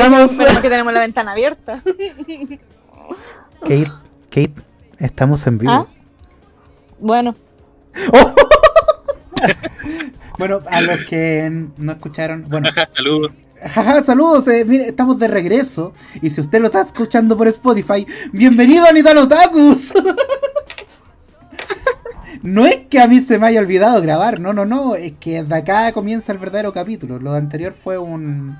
Estamos... Que tenemos la ventana abierta. Kate, Kate, estamos en vivo. Ah. Bueno. Bueno, a los que no escucharon, bueno. Saludos. Jaja, saludos, eh, mire, estamos de regreso. Y si usted lo está escuchando por Spotify, bienvenido a Nitanotacus. No es que a mí se me haya olvidado grabar, no, no, no, es que de acá comienza el verdadero capítulo. Lo anterior fue un,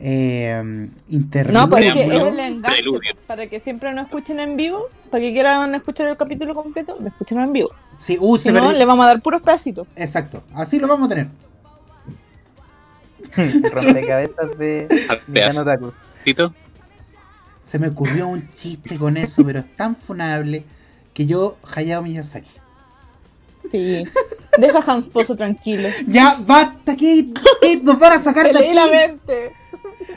eh, internet. No, pues es que es Preámbulo, el enganche. preludio. Para que siempre nos escuchen en vivo, para que quieran escuchar el capítulo completo, lo escuchen en vivo. Sí, uh, Si no, perdió- le vamos a dar puros pedacitos. Exacto, así lo vamos a tener. Rompecabezas de Taku. pedacito. Se me ocurrió un chiste con eso, pero es tan funable que yo, Hayao Miyazaki. Sí. Deja a Hans Pozo tranquilo. Ya, basta, Kate, Kate, nos van a sacar de aquí. mente.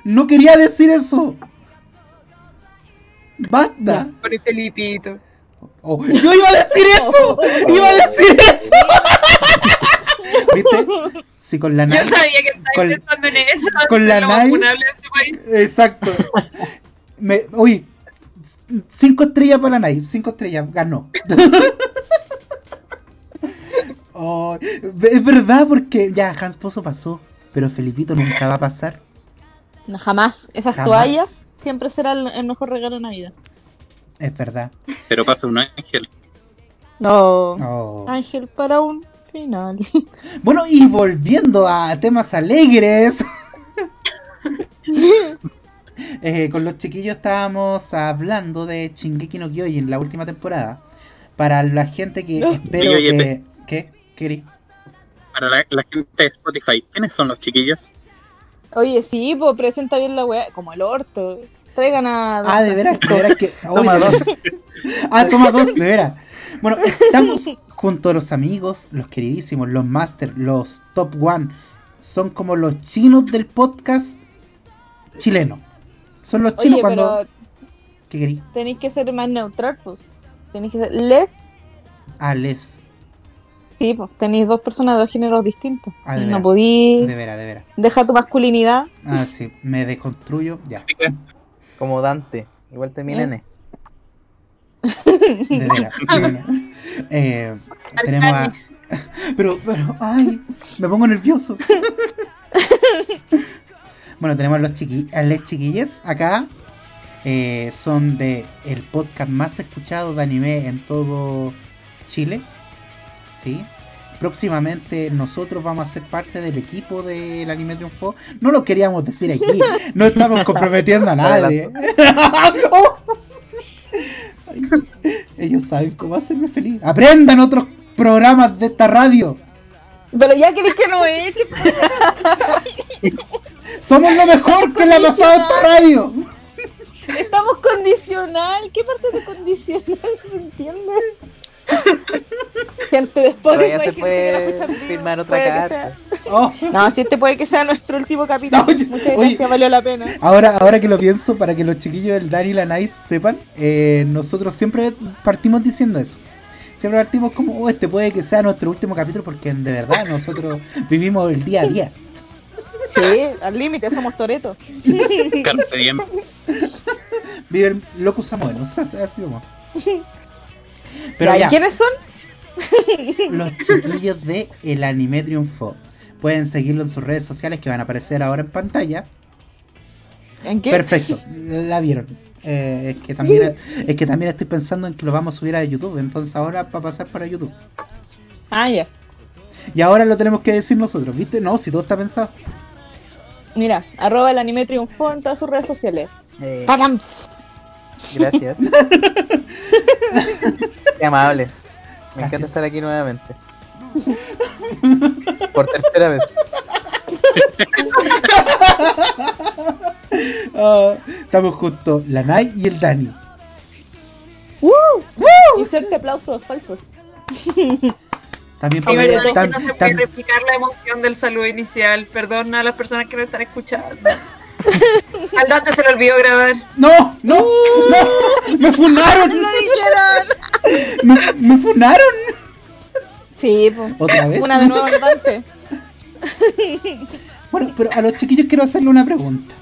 No quería decir eso. Basta. Por Felipito. Oh, yo iba a decir eso. Iba a decir eso. ¿Viste? Si con la Yo sabía que estabas con- pensando en eso. con la Nai- este país. Exacto. Me, uy, cinco estrellas para la Nai. Cinco estrellas, ganó. Oh, es verdad, porque ya Hans Pozo pasó, pero Felipito nunca va a pasar. No, jamás. Esas Jamás. toallas siempre será el, mejor regalo de Navidad. Es verdad. Pero pasa un ángel. No. Oh. Ángel para un final. Bueno, y volviendo a temas alegres. Eh, con los chiquillos estábamos hablando de Shingeki no Kyojin la última temporada. Para la gente que No. espero Oye, oye, que... ¿Qué? ¿Qué? Para la, la gente de Spotify, ¿quiénes son los chiquillos? Oye, sí, pues presenta bien la weá. Como el orto. Traigan a. Don Ah, de veras, de veras que... Toma dos. Ah, toma dos, de veras. Bueno, estamos junto a los amigos, los queridísimos, los master, los top one. Son como los chinos del podcast chileno. Son los chinos Oye, cuando... pero ¿Qué querí? tenéis que ser más neutral, pues. Tenéis que ser. Les. Ah, les. Sí, pues tenéis dos personas de dos géneros distintos. Ah, de no podí. De veras, de veras. Deja tu masculinidad. Ah, sí, me desconstruyo. Ya, Así que, Como Dante. Igual termina en E. de veras. de veras. Eh, tenemos a. Pero, pero, ay, me pongo nervioso. Bueno, tenemos a los chiqui a las chiquillas acá. eh, son de el podcast más escuchado de anime en todo Chile. Sí. Próximamente nosotros vamos a ser parte del equipo del Anime Triunfo. No lo queríamos decir aquí. No estamos comprometiendo a nadie. Oh. Ellos saben cómo hacerme feliz. Aprendan otros programas de esta radio. Pero ya queréis que no eche. Somos lo mejor que le ha pasado a esta radio. Estamos condicional. ¿Qué parte de condicional se entiende? Gente de Spotify, se gente que puede no firmar otra puede carta. Oh. No, si este puede que sea nuestro último capítulo. No, Muchas oye. gracias, valió la pena. Ahora, ahora que lo pienso, para que los chiquillos del Dani y la Nice sepan, eh, nosotros siempre partimos diciendo eso. Siempre partimos como, oh, este puede que sea nuestro último capítulo, porque de verdad nosotros vivimos el día a día. Sí, al límite, somos toretos. Carpe diem. Viven locus amoenos, así como. Pero Ya, ¿y ya, ¿Quiénes son? los chiquillos de El Anime Triunfo. Pueden seguirlo en sus redes sociales que van a aparecer ahora en pantalla. ¿En qué? Perfecto, la vieron. Eh, es que también es que también estoy pensando en que lo vamos a subir a YouTube, entonces ahora va a pasar para YouTube. Ah, ya. Y ahora lo tenemos que decir nosotros, ¿viste? No, si todo está pensado. Mira, arroba el anime triunfó en todas sus redes sociales. Eh, gracias. Qué amables. Me Gracias. encanta estar aquí nuevamente. Por tercera vez. Ah, estamos juntos, la Nai y el Dani. Inserte aplausos falsos. También tam- no se tam- puede replicar la emoción del saludo inicial. Perdón a las personas que no están escuchando. Al Dante se le olvidó grabar. ¡No! ¡No! ¡No! ¡Me funaron! ¡Lo dijeron! ¡Me, me funaron! Sí, pues. ¿Otra vez? Una de nuevo en Dante. Bueno, pero a los chiquillos quiero hacerle una pregunta.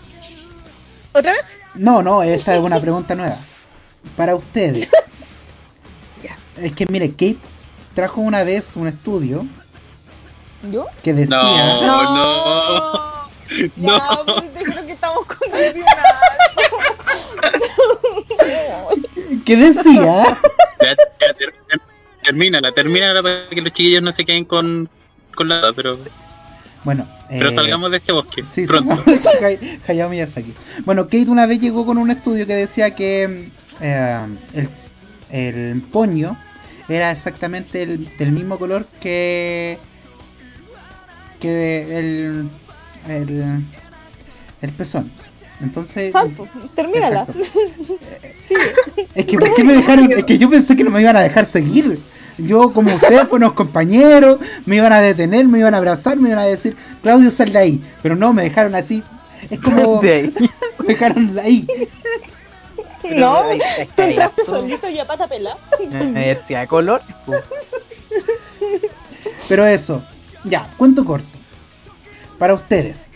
¿Otra vez? No, no, esta es una pregunta nueva. Para ustedes. Ya. Es que mire, Kate trajo una vez un estudio ¿Yo? que decía... No, no. No, No. que decía Ya, ya, ter- ter- termínala, termínala para que los chiquillos no se queden con, con la pero bueno Pero Eh, salgamos de este bosque. Sí, pronto. sí, Hay- Hayao Miyazaki. Bueno, Kate una vez llegó con un estudio que decía que eh, el, el poño era exactamente el, del mismo color que que el el, el pezón. Entonces, Salto, termínala. Es que ¿por qué me dejaron? Es que yo pensé que no me iban a dejar seguir. Yo, como ustedes, buenos compañeros, me iban a detener, me iban a abrazar, me iban a decir, Claudio, sal de ahí. Pero no, me dejaron así. Es como. De ahí. Me dejaron ahí. No, tú entraste solito y a pata pelada. Universidad de color. Pero eso, ya, cuento corto. Para ustedes,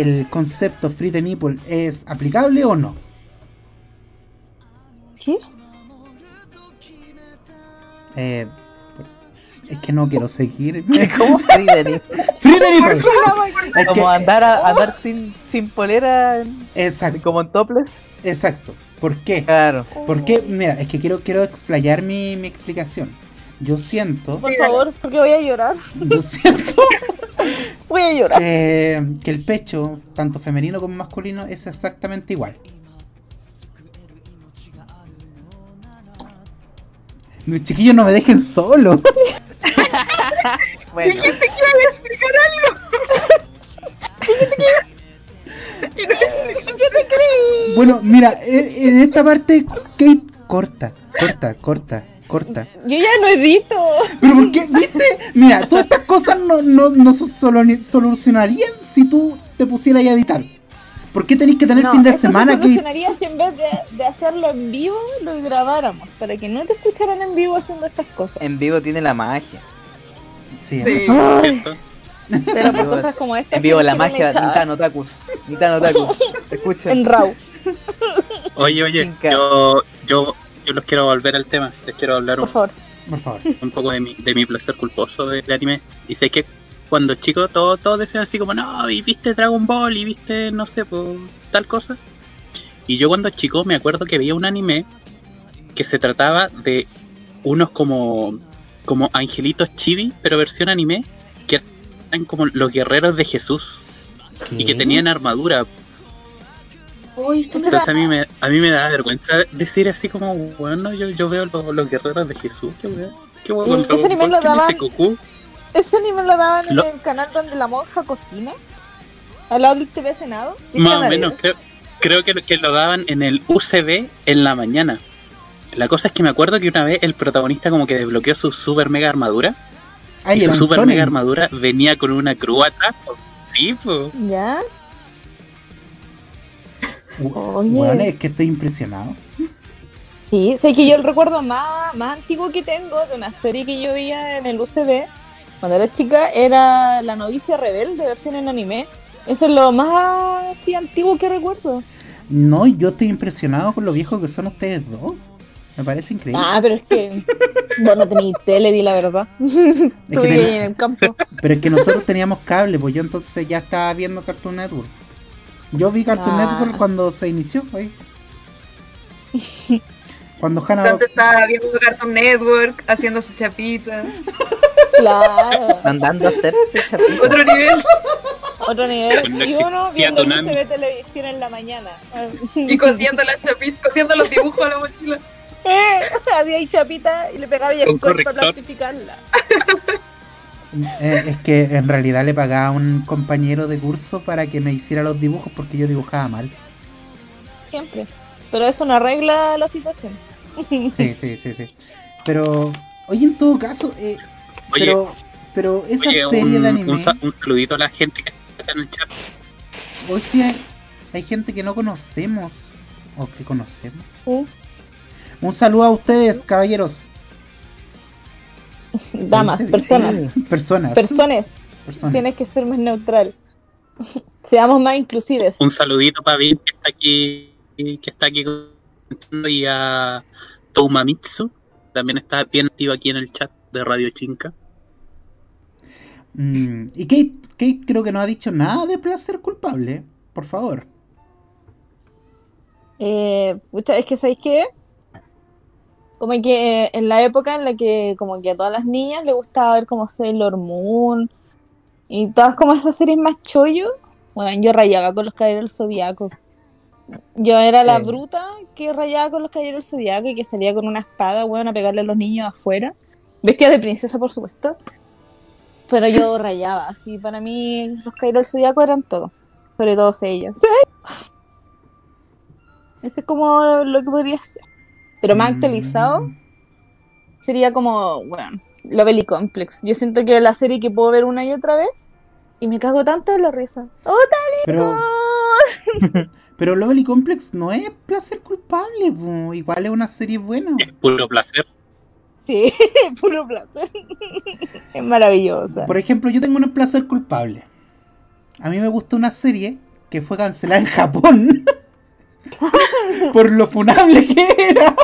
¿el concepto free the nipple es aplicable o no? ¿Qué? Eh, es que no quiero seguir. ¿Cómo free the nipple. Es Como que- andar, a, andar sin, sin polera, exacto, como en topless. exacto. ¿Por qué? Claro. Porque, mira, es que quiero, quiero explayar mi, mi explicación. Yo siento, Por favor, porque voy a llorar. yo siento Voy a llorar. eh, que el pecho, tanto femenino como masculino, es exactamente igual. Mis chiquillos no me dejen solo. Bueno, Dijiste que iban a explicar algo. Y no es- Bueno, mira, en, en esta parte, Kate, corta, corta, corta, corta. Yo ya no edito. Pero ¿por qué? ¿Viste? Mira, todas estas cosas no, no, no solucionarían si tú te pusieras a editar. ¿Por qué tenéis que tener fin de esto semana se que solucionaría si en vez de, de hacerlo en vivo lo grabáramos para que no te escucharan en vivo haciendo estas cosas. en vivo tiene la magia. Sí, Sí. ¿Cierto? pero por cosas como estas. En vivo la magia Nitan Otakus. Nitan Otakus. Escuchen. En RAW. Oye, oye, yo, yo, yo los quiero volver al tema. Les quiero hablar Por un, favor. por favor. un poco de mi, de mi placer culposo de, de anime. Y sé que cuando chico todos todos decían así como, no, y viste Dragon Ball y viste, no sé, pues, tal cosa. Y yo cuando chico me acuerdo que veía un anime que se trataba de unos como, como angelitos chibi, pero versión anime, que eran como los guerreros de Jesús y que ¿Qué? tenían armadura. Uy, esto me Entonces a mí me, a mí me da vergüenza decir así como, bueno, yo, yo veo los, los guerreros de Jesús, qué weón. Qué weón ese anime lo ¿quién es daban- ese Goku? Ese anime lo daban en Lo- el canal donde la monja cocina. Al lado del TV Senado. ¿Qué Más o menos, creo, creo que, que lo daban en el UCB en la mañana. La cosa es que me acuerdo que una vez el protagonista como que desbloqueó su super mega armadura. Ay, y su super mega armadura venía con una cruz atrás. po. Sí, po. Ya. Oye. Bueno, es que estoy impresionado. Sí, sé que yo el recuerdo más, más antiguo que tengo de una serie que yo veía en el UCB cuando era chica era La novicia rebelde, versión en anime. Eso es lo más así, antiguo que recuerdo. No, yo estoy impresionado con lo viejos que son ustedes dos. Me parece increíble. Ah, pero es que vos no tenéis tele, di la verdad. Estuve en el campo. Pero es que nosotros teníamos cable, pues yo entonces ya estaba viendo Cartoon Network. Yo vi Cartoon Ah. Network cuando se inició, ahí. Cuando Hannah... Dante estaba viendo Cartoon Network, haciendo su chapita. Claro. Mandando a hacerse chapito. Otro nivel. Otro nivel. Cuando Y uno viendo el Toonami. UCB televisión en la mañana. Y cosiendo las chapitas, cosiendo los dibujos a la mochila. Había ahí chapita y le pegaba y el para plastificarla. Eh, es que en realidad le pagaba a un compañero de curso para que me hiciera los dibujos porque yo dibujaba mal. Siempre. Pero eso no arregla la situación. Sí, sí, sí, sí. Pero, oye, en todo caso, eh, Oye, pero, pero esa oye serie un, de anime, un sa- un saludito a la gente que está en el chat. hoy sí hay, hay gente que no conocemos o que conocemos. Un saludo a ustedes, caballeros. Damas, personas. sí, Personas. Personas. personas. Tienes que ser más neutral. Seamos más inclusives. Un saludito para Vin que está aquí, que está aquí comentando, y a Toumamitsu. También está bien activo aquí en el chat de Radio Chinca. Mm, y Kate, Kate creo que no ha dicho nada de placer culpable. Por favor. Eh, pucha, es que ¿sabéis qué? Como que en la época en la que como que a todas las niñas les gustaba ver como Sailor Moon Y todas como esas series más chollo, bueno, yo rayaba con los caballeros del zodiaco. Yo era la Sí. bruta que rayaba con los caballeros del zodiaco y que salía con una espada, weón, a pegarle a los niños afuera. Vestida de princesa, por supuesto. Pero yo rayaba, así para mí los caballeros del zodiaco eran todos. Sobre todos ellos. Eso es como lo que podría ser. Pero más actualizado Mm. sería como, bueno, Lovely Complex. Yo siento que es la serie que puedo ver una y otra vez y me cago tanto de la risa. ¡Oh, Pero, pero Lovely Complex no es placer culpable, po. igual es una serie buena. Es puro placer. Sí, puro placer. es maravillosa. Por ejemplo, yo tengo un placer culpable. A mí me gusta una serie que fue cancelada en Japón por lo funable que era.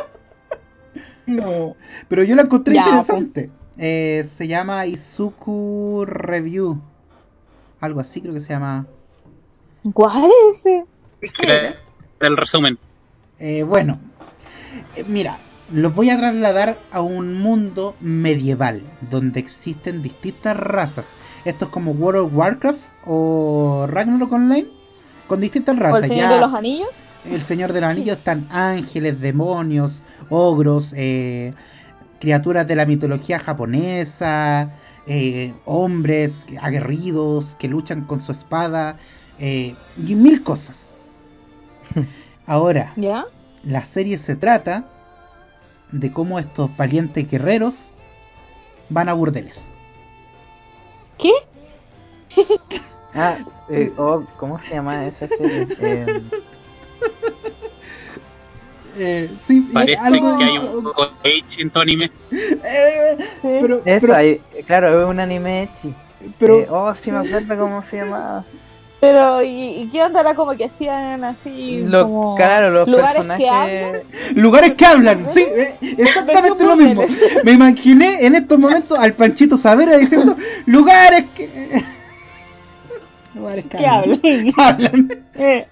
No. Pero yo la encontré Ya, interesante. Eh, se llama Izuku Review. Algo así creo que se llama. ¿Cuál es ese? El resumen. Eh, bueno, eh, mira, los voy a trasladar a un mundo medieval donde existen distintas razas. Esto es como World of Warcraft o Ragnarok Online con distintas ¿O razas. el Señor Ya de los Anillos? el Señor del Anillo están ángeles, demonios, ogros, eh, criaturas de la mitología japonesa, eh, hombres aguerridos que luchan con su espada eh, y mil cosas. Ahora, ¿Ya? la serie se trata de cómo estos valientes guerreros van a burdeles. ¿Qué? Ah, eh, oh, ¿cómo se llama esa serie? Eh, Eh, sí, eh, Parece algo- que hay un H en tu anime. Eh, pero, eso, pero, ahí, claro, es un anime echi. pero- Eh, oh, sí me acuerdo cómo se llamaba. Pero, ¿y, y qué onda era como que hacían así? Lo- como claro, los lugares personajes. que hablan? lugares que hablan, sí, eh, exactamente lo mismo. Me imaginé en estos momentos al Panchito Savera diciendo lugares que. Lugares que, ¿Qué hablan? hablan. Eh,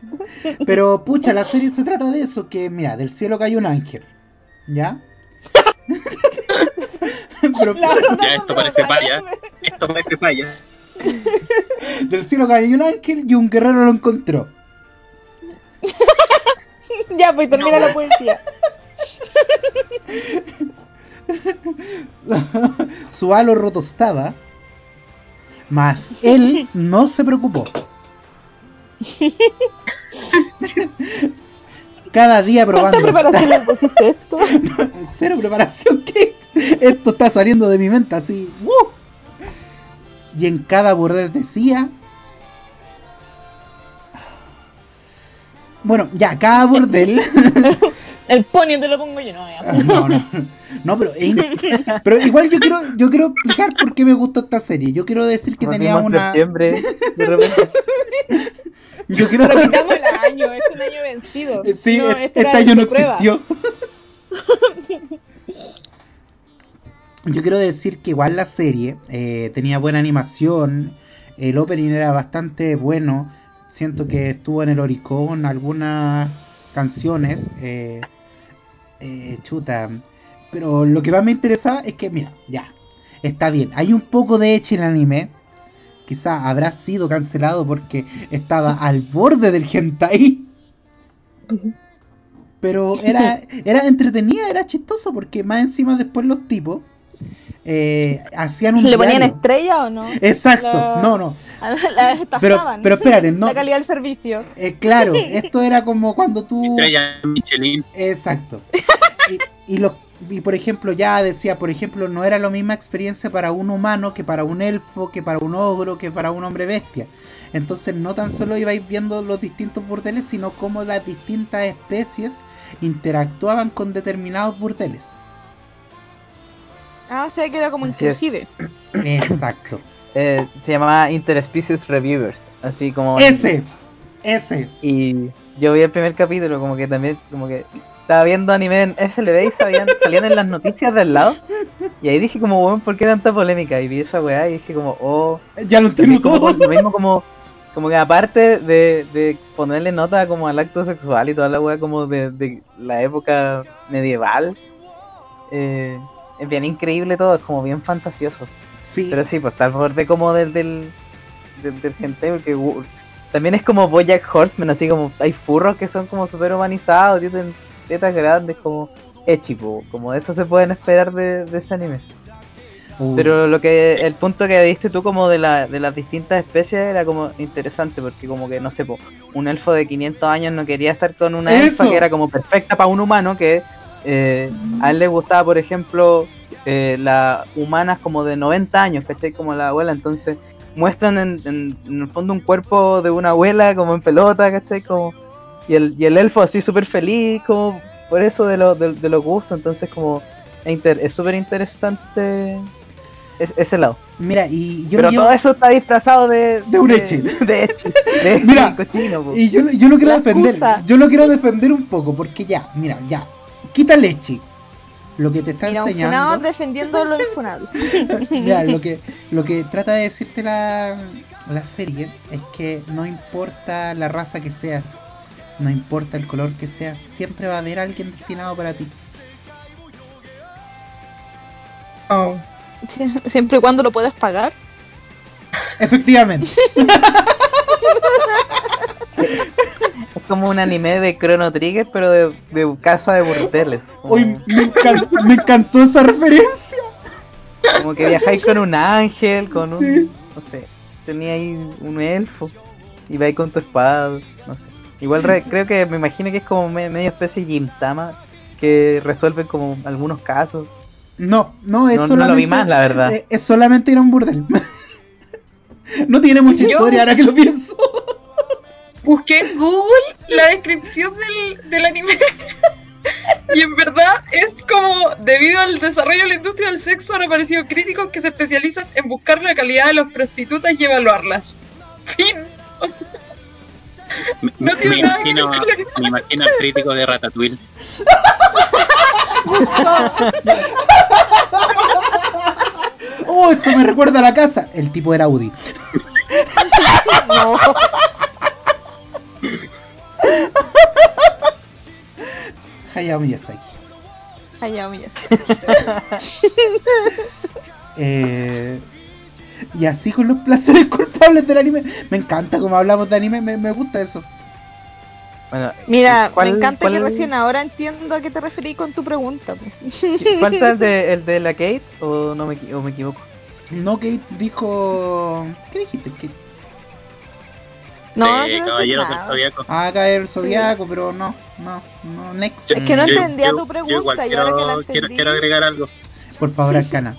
Pero pucha, la serie se trata de eso: que mira, del cielo cayó un ángel. ¿Ya? Pero Ya, esto parece falla. Esto parece falla. del cielo cayó un ángel y un guerrero lo encontró. Ya, pues termina la poesía. Su halo roto estaba. Mas él no se preocupó. Cada día ¿Cuánta probando. preparación le pusiste esto? Cero preparación, ¿qué? Esto está saliendo de mi mente así. ¡uh! Y en cada burdel decía. Bueno, ya, cada burdel. El pony te lo pongo yo, no, ya. no, no. No, pero, pero igual yo quiero, yo quiero explicar por qué me gustó esta serie. Yo quiero decir que Nos tenía una. septiembre, de repente. Yo quiero. Pero quitamos el año, este es un año vencido. Sí, no, es- este este año no prueba. existió. Yo quiero decir que igual la serie eh, tenía buena animación, el opening era bastante bueno, siento que estuvo en el Oricon algunas canciones, eh, eh, chuta, pero lo que más me interesaba es que, mira, ya, está bien, hay un poco de hecho en el anime, quizá habrá sido cancelado porque estaba al borde del hentai. Pero era, era entretenida, era chistoso porque más encima después los tipos eh, hacían un ¿Le ponían estrella o no? Exacto, La- no, no. La destazaban. pero espérate, no. La calidad del servicio. Eh, claro, esto era como cuando tú... Estrella Michelin. Exacto. Y, y, lo- y por ejemplo, ya decía, por ejemplo, no era la misma experiencia para un humano que para un elfo, que para un ogro, que para un hombre bestia. Entonces no tan solo ibais viendo los distintos burdeles, sino cómo las distintas especies interactuaban con determinados burdeles. Ah, o sea que era como inclusive. Exacto. Eh, se llamaba Interspecies Reviewers, así como... Ese, ese. Y yo vi el primer capítulo, como que también, como que estaba viendo anime en FLB y sabían, salían en las noticias del lado. Y ahí dije como, bueno, ¿por qué tanta polémica? Y vi esa weá y dije como, oh, Ya lo como, todo. lo mismo como, como que aparte de, de ponerle nota como al acto sexual y toda la weá como de, de la época medieval, eh, es bien increíble todo, es como bien fantasioso. Sí, Pero sí, pues está al borde como del, del, de- del hentai, porque uh, también es como Bojack Horseman, así como hay furros que son como super humanizados, tienen tetas grandes, como Echipo, como eso se pueden esperar de, de ese anime. Uh, Pero lo que el punto que diste tú como de, la, de las distintas especies era como interesante porque como que no sé, po, un elfo de 500 años no quería estar con una elfa que era como perfecta para un humano que eh, a él le gustaba por ejemplo eh, las humanas como de 90 años, ¿cachai? Como la abuela, entonces muestran en, en- en el fondo un cuerpo de una abuela como en pelota, ¿cachai? Como, y, el, y el elfo así súper feliz, como por eso de, lo, de, de los gustos, entonces como es inter- es súper interesante es- ese lado. Mira, y yo, Pero yo- todo eso está disfrazado de... De un echi. De Mira, cochino, po. y yo, yo lo quiero La defender. excusa. Yo lo quiero defender un poco, porque ya, mira, ya. Quita leche. Lo que te está Mira, enseñando. defendiendo lo infunable. Mira, lo que, lo que trata de decirte la, la serie es que no importa la raza que seas, no importa el color que seas, siempre va a haber alguien destinado para ti. Oh. Siempre y cuando lo puedas pagar. Efectivamente. Es como un anime de Chrono Trigger, pero de, de casa de burdeles. Como, Hoy me encantó, me encantó esa referencia. como que viajáis con un ángel, con un... Sí. No sé, tenía ahí un elfo. Y vais con tu espada, no sé. Igual re- creo que me imagino que es como me- medio especie de Gintama, que resuelven como algunos casos. No, no, es No, no lo vi más, la verdad. Es, es solamente ir a un burdel. no tiene mucha Yo- historia ahora que lo pienso. Busqué en Google la descripción del, del anime. Y en verdad es como, debido al desarrollo de la industria del sexo, han aparecido críticos que se especializan en buscar la calidad de las prostitutas y evaluarlas. Fin. Me, No me que imagino, la- me imagino al crítico de Ratatouille. Oh, esto me recuerda a la casa. El tipo era Audi. No. Hayao Miyazaki. Hayao Miyazaki. Eh, y así con los placeres culpables del anime. Me encanta como hablamos de anime, me, me gusta eso. Bueno, Mira, ¿cuál- me encanta que recién ahora entiendo a qué te referí con tu pregunta. ¿Falta el de, el de la Kate o no me, equi- o me equivoco? No, Kate dijo. ¿Qué dijiste? Kate? No, no de quiero decir Caballero del nada. Zodiaco. Ah, caer el zodiaco, pero no, no, no, next. Es que no Yo- entendía yo- tu pregunta yo igual y ahora que la quiero, quiero, entendí. quiero agregar algo. Por favor, Arcana.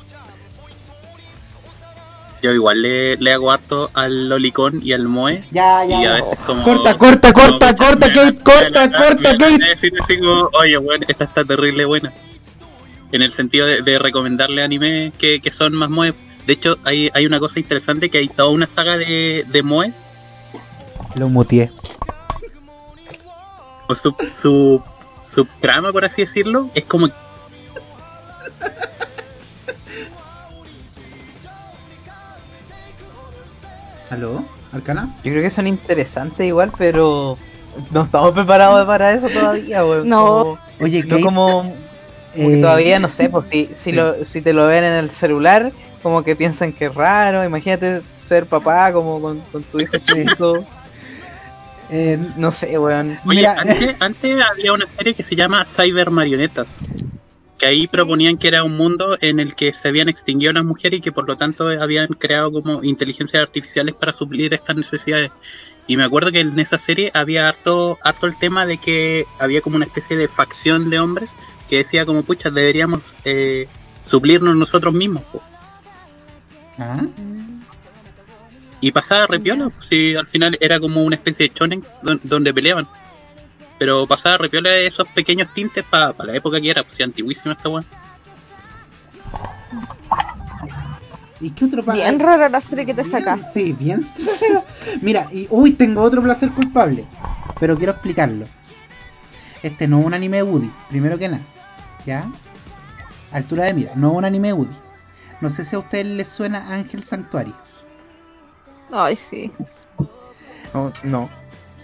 Yo igual le, le hago harto al Lolicón y al Moe. Ya, ya. Y a ya. veces como... Corta, corta, corta, como, corta, Kate, corta, me- corta, Kate. decir así como, oye, bueno, esta está terrible buena. En el sentido de, de recomendarle anime que, que son más Moe. De hecho, hay, hay una cosa interesante que hay toda una saga de, de Moes. Lo muteé. O su, su, su trama, por así decirlo, es como ¿Aló? ¿Arcana? Yo creo que son interesantes igual, pero no estamos preparados para eso todavía, weón. No. Como- Oye, no como, eh, todavía no sé, pues si, si, sí. lo, si te lo ven en el celular, como que piensan que es raro. Imagínate ser papá como con, con tu hijo chico. Eh, No sé, weón. Oye, Mira, antes, antes había una serie que se llama Cyber Marionetas, que ahí proponían que era un mundo en el que se habían extinguido las mujeres y que por lo tanto habían creado como inteligencias artificiales para suplir estas necesidades. Y me acuerdo que en esa serie había harto, harto el tema de que había como una especie de facción de hombres que decía como, pucha, deberíamos eh, suplirnos nosotros mismos. po". ¿ah? Y pasaba repiola, pues, si al final era como una especie de chonen don- donde peleaban. Pero pasaba repiola esos pequeños tintes para la época que era, pues si antiguísima esta weá. ¿Y qué otro pa- Bien rara la serie que te sacas. Sí, bien. Mira, y uy, tengo otro placer culpable. Pero quiero explicarlo. Este no es un anime de Woody, primero que nada. ¿Ya? Altura de mira, no es un anime de Woody. No sé si a ustedes les suena Ángel Sanctuary. Ay, sí. No. no.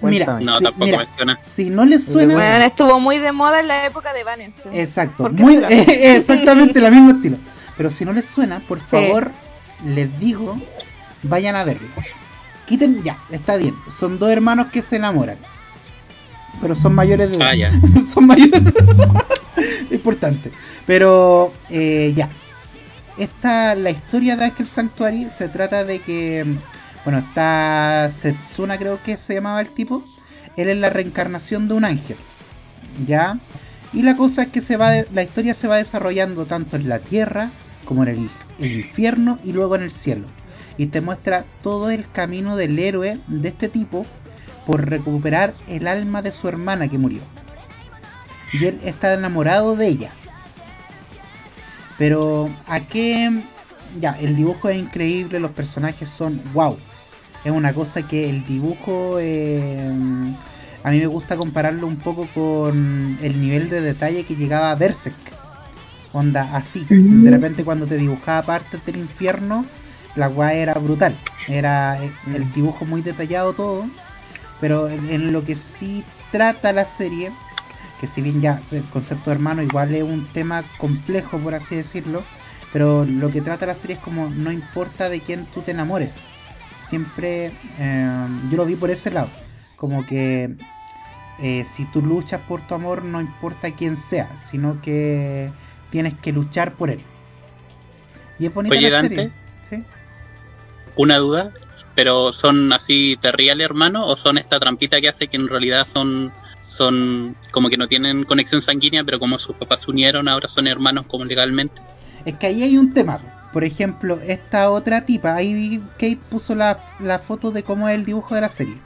Mira. No, Sí, tampoco mira. me suena. Si no les suena. Bueno. Estuvo muy de moda en la época de Evanescence. Exacto, ¿Por qué muy, será? exactamente el mismo estilo. Pero si no les suena, por Sí. favor, les digo, vayan a verlo. quiten, ya, está bien. Son dos hermanos que se enamoran. Pero son mayores de edad. Ah, ya. son mayores Importante. Pero, eh, ya. Esta, la historia de Ángel Sanctuary se trata de que, bueno, está Setsuna creo que se llamaba el tipo. Él es la reencarnación de un ángel. ¿Ya? Y la cosa es que se va de- la historia se va desarrollando tanto en la tierra como en el, el infierno y luego en el cielo. Y te muestra todo el camino del héroe de este tipo por recuperar el alma de su hermana que murió. Y él está enamorado de ella. Pero a qué... Ya, el dibujo es increíble, los personajes son wow. Es una cosa que el dibujo... eh, a mí me gusta compararlo un poco con el nivel de detalle que llegaba a Berserk. Onda así. De repente cuando te dibujaba partes del infierno, la guay era brutal. Era eh, el dibujo muy detallado todo. Pero en, en lo que sí trata la serie, que si bien ya el concepto de hermano igual es un tema complejo por así decirlo, pero lo que trata la serie es como no importa de quién tú te enamores. Siempre eh, yo lo vi por ese lado. Como que eh, si tú luchas por tu amor, no importa quién sea, sino que tienes que luchar por él. Y es bonita Oye, la Dante. serie. ¿sí? Una duda, pero ¿son así de real hermanos o son esta trampita que hace que en realidad son son como que no tienen conexión sanguínea, pero como sus papás se unieron, ahora son hermanos como legalmente? Es que ahí hay un tema. Por ejemplo, esta otra tipa, ahí Kate puso la, la foto de cómo es el dibujo de la serie.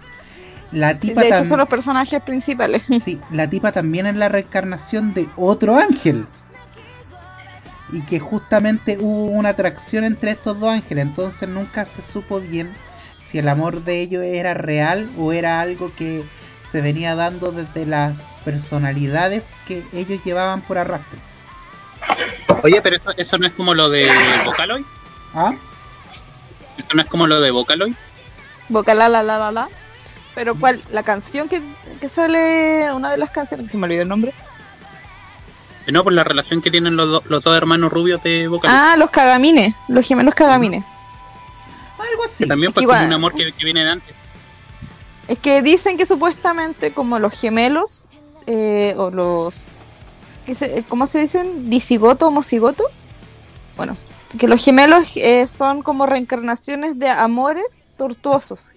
La tipa de hecho, son los personajes principales. Sí, la tipa también es la reencarnación de otro ángel. Y que justamente hubo una atracción entre estos dos ángeles. Entonces nunca se supo bien si el amor de ellos era real o era algo que se venía dando desde las personalidades que ellos llevaban por arrastre. Oye, pero eso, eso no es como lo de Vocaloid. ¿Ah? Eso no es como lo de Vocaloid. Boca la la la la. Pero cuál, la canción que, que sale, una de las canciones, que se me olvidó el nombre. No, por la relación que tienen los, do- los dos hermanos rubios de Vocaloid. Ah, los Cagamines, los gemelos Cagamines. Algo así. que también igual. como un amor que, que viene de antes. Es que dicen que supuestamente como los gemelos eh, o los ¿qué se- ¿cómo se dicen? disigoto, homocigoto. Bueno, que los gemelos eh, son como reencarnaciones de amores tortuosos,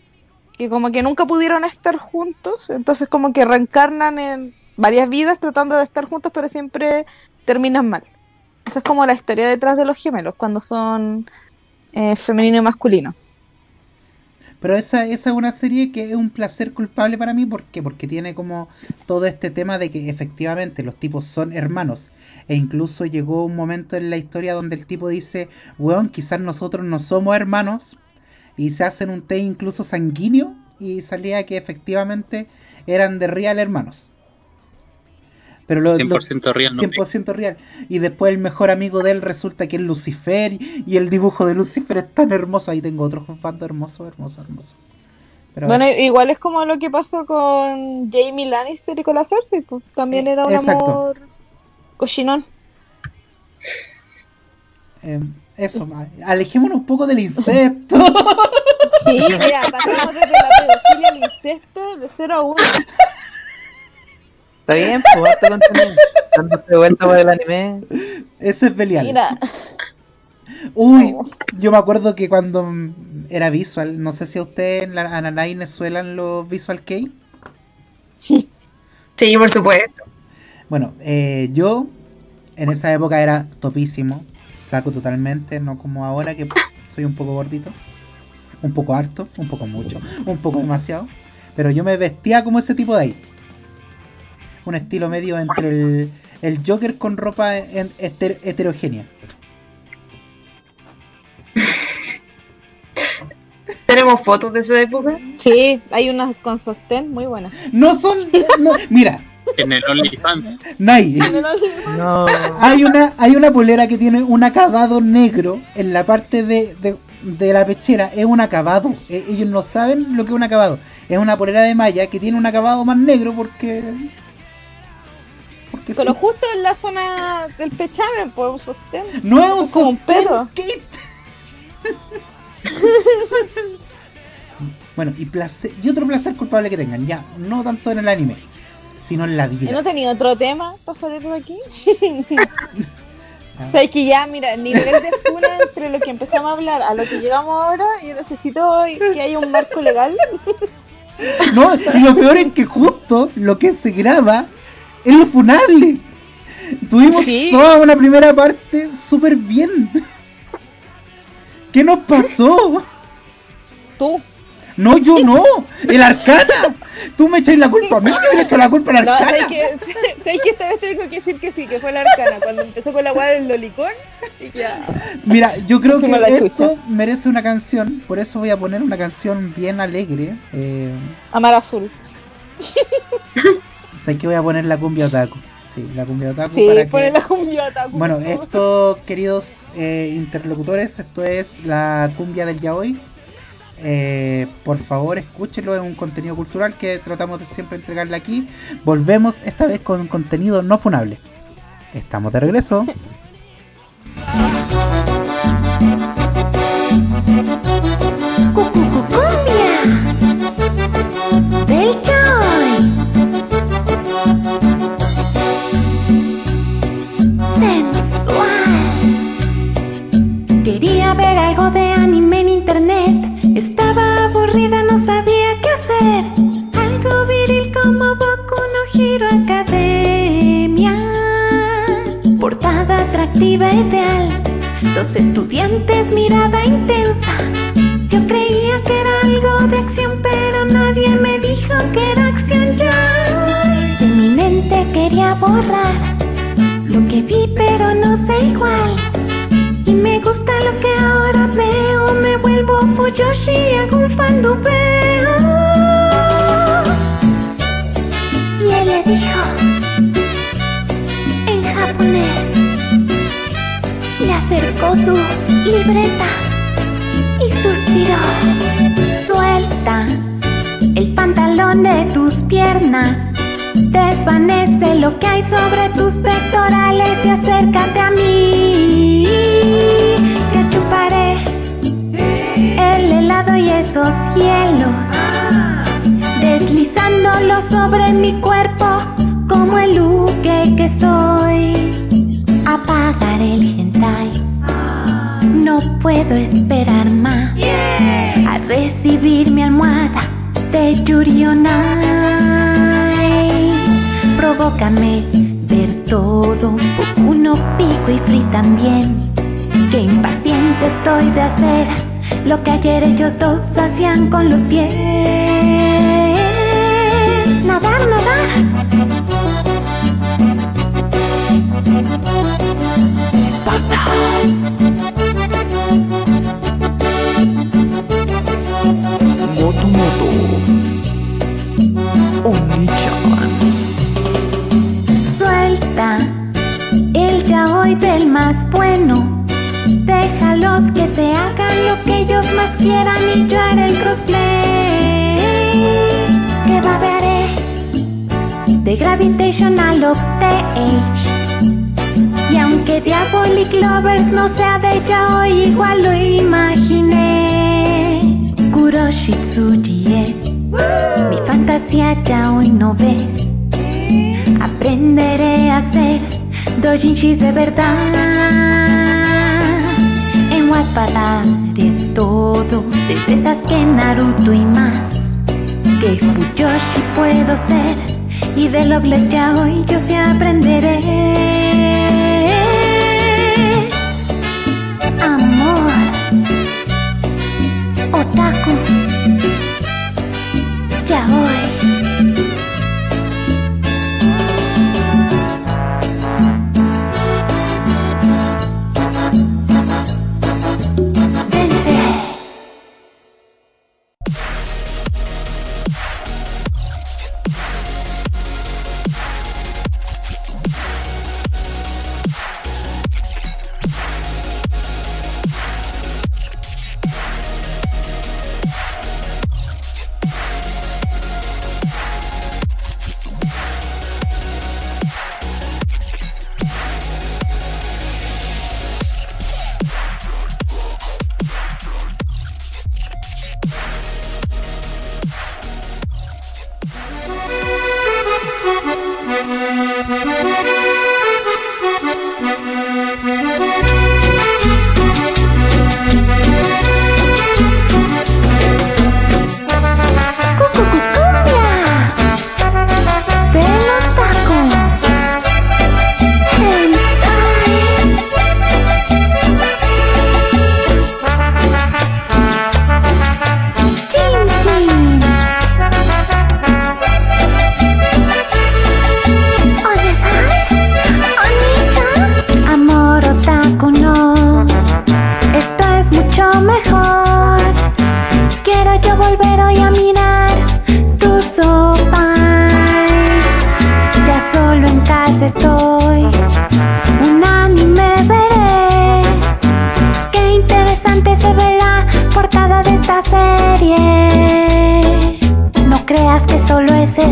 que como que nunca pudieron estar juntos, entonces como que reencarnan en varias vidas tratando de estar juntos, pero siempre terminan mal. Esa es como la historia detrás de los gemelos cuando son eh, femenino y masculino. Pero esa, esa es una serie que es un placer culpable para mí. ¿Por qué? Porque tiene como todo este tema de que efectivamente los tipos son hermanos. E incluso llegó un momento en la historia donde el tipo dice, weón, quizás nosotros no somos hermanos. Y se hacen un té incluso sanguíneo. Y salía que efectivamente eran de real hermanos. Pero lo, lo- 100% real, no 100% real. Y después el mejor amigo de él resulta que es Lucifer. Y, el dibujo de Lucifer es tan hermoso. Ahí tengo otro fondo hermoso, hermoso, hermoso. Pero Bueno, igual es como lo que pasó con Jamie Lannister y con la Cersei, pues también Eh, era un exacto. amor cochinón. eh, eso, alejémonos un poco del incesto. Sí, mira, pasamos desde la pedofilia al incesto de 0 a 1. Está bien, pues contenido. Dándose vuelta por el anime. Ese es Belial. Mira, Uy, yo me acuerdo que cuando era visual, no sé si a ustedes en la Ananay les suelan los visual kei. Sí, por supuesto. Bueno, eh, yo en esa época era topísimo, flaco totalmente, no como ahora que soy un poco gordito, un poco harto, un poco mucho, un poco demasiado, pero yo me vestía como ese tipo de ahí. Un estilo medio entre el, el Joker con ropa en- heter- heterogénea. Tenemos fotos de esa época. sí, hay unas con sostén muy buenas. No son... no- mira, En el OnlyFans. Nay, No. hay una, hay una polera que tiene un acabado negro en la parte de, de- de la pechera. Es un acabado. E- ellos no saben lo que es un acabado. Es una polera de malla que tiene un acabado más negro porque... Pero justo en la zona del pechamen, pues un sostén. no es un como un pedo. Bueno, y, placer, y otro placer culpable que tengan, ya, no tanto en el anime, sino en la ¿Y vida. no tenía otro tema para salir de aquí? Ah. Sabes que ya, mira, el nivel de funa entre lo que empezamos a hablar a lo que llegamos ahora, yo necesito que haya un marco legal. No, y lo peor es que justo lo que se graba es lo funable. Tuvimos Sí. toda una primera parte súper bien. ¿Qué nos pasó? Tú. No, yo no, el arcana. Tú me echáis la culpa a mí, que le echo la culpa al No, arcana. ¿sabes que, ¿sabes que esta vez tengo que decir que sí, que fue la arcana? Cuando empezó con la weá del lolicón, y ya. Mira, yo creo que esto chucha. merece una canción, por eso voy a poner una canción bien alegre. Eh, Amar azul. sé que voy a poner la cumbia otaku. Sí, la cumbia otaku Sí, para que- ponle la cumbia otaku. Bueno, esto, queridos eh, interlocutores, esto es la cumbia del yaoi. Eh, por favor, escúchenlo, es un contenido cultural que tratamos de siempre entregarle aquí. Volvemos esta vez con contenido no funable. Estamos de regreso. Atractiva ideal. Los estudiantes mirada intensa. Yo creía que era algo de acción, pero nadie me dijo que era acción ya. De mi mente quería borrar lo que vi, pero no sé igual. Y me gusta lo que ahora veo. Me vuelvo Fuyoshi hago un fandubeo. Acercó su libreta y suspiró. Suelta el pantalón de tus piernas. Desvanece lo que hay sobre tus pectorales y acércate a mí. Te chuparé el helado y esos hielos. Deslizándolo sobre mi cuerpo como el luque que soy. Puedo esperar más a recibir mi almohada de Yuri on Ice. Provócame ver todo, uno pico y free también. Qué impaciente estoy de hacer lo que ayer ellos dos hacían con los pies. Nadar, nadar. Que ellos más quieran y yo haré el crossplay. Que babearé de Gravitational Upstage. Y aunque Diabolic Lovers no sea de yaoi, igual lo imaginé. Kuroshitsuji mi fantasía ya hoy no ves. Aprenderé a hacer dojinshis de verdad. En Wattpad todo, desde Sasuke, Naruto y más. Que Fuyoshi puedo ser y de Loveless ya hoy yo sí aprenderé. Amor, otaku, ya hoy.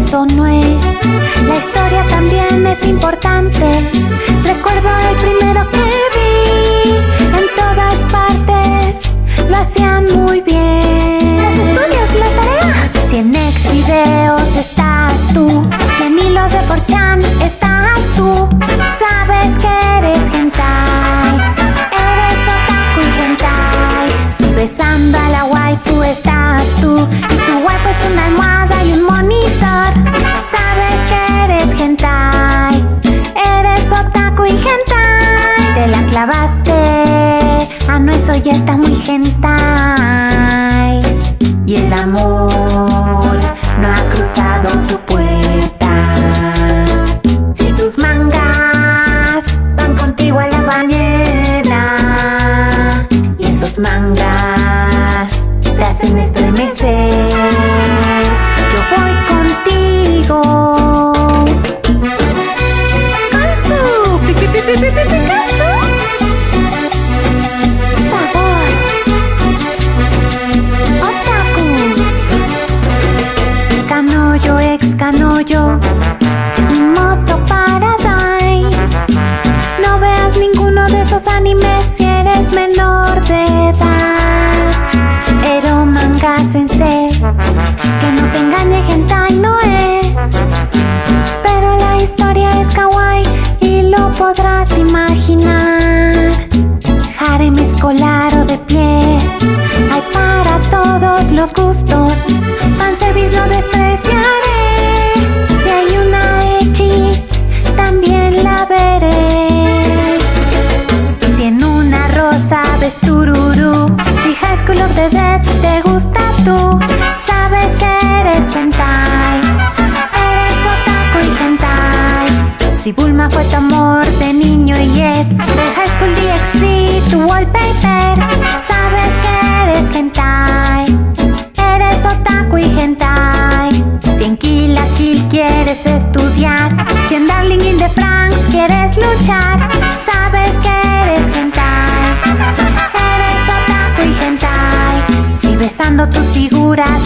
Eso, no es.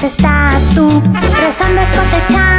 Estás tú, rezando escote-chan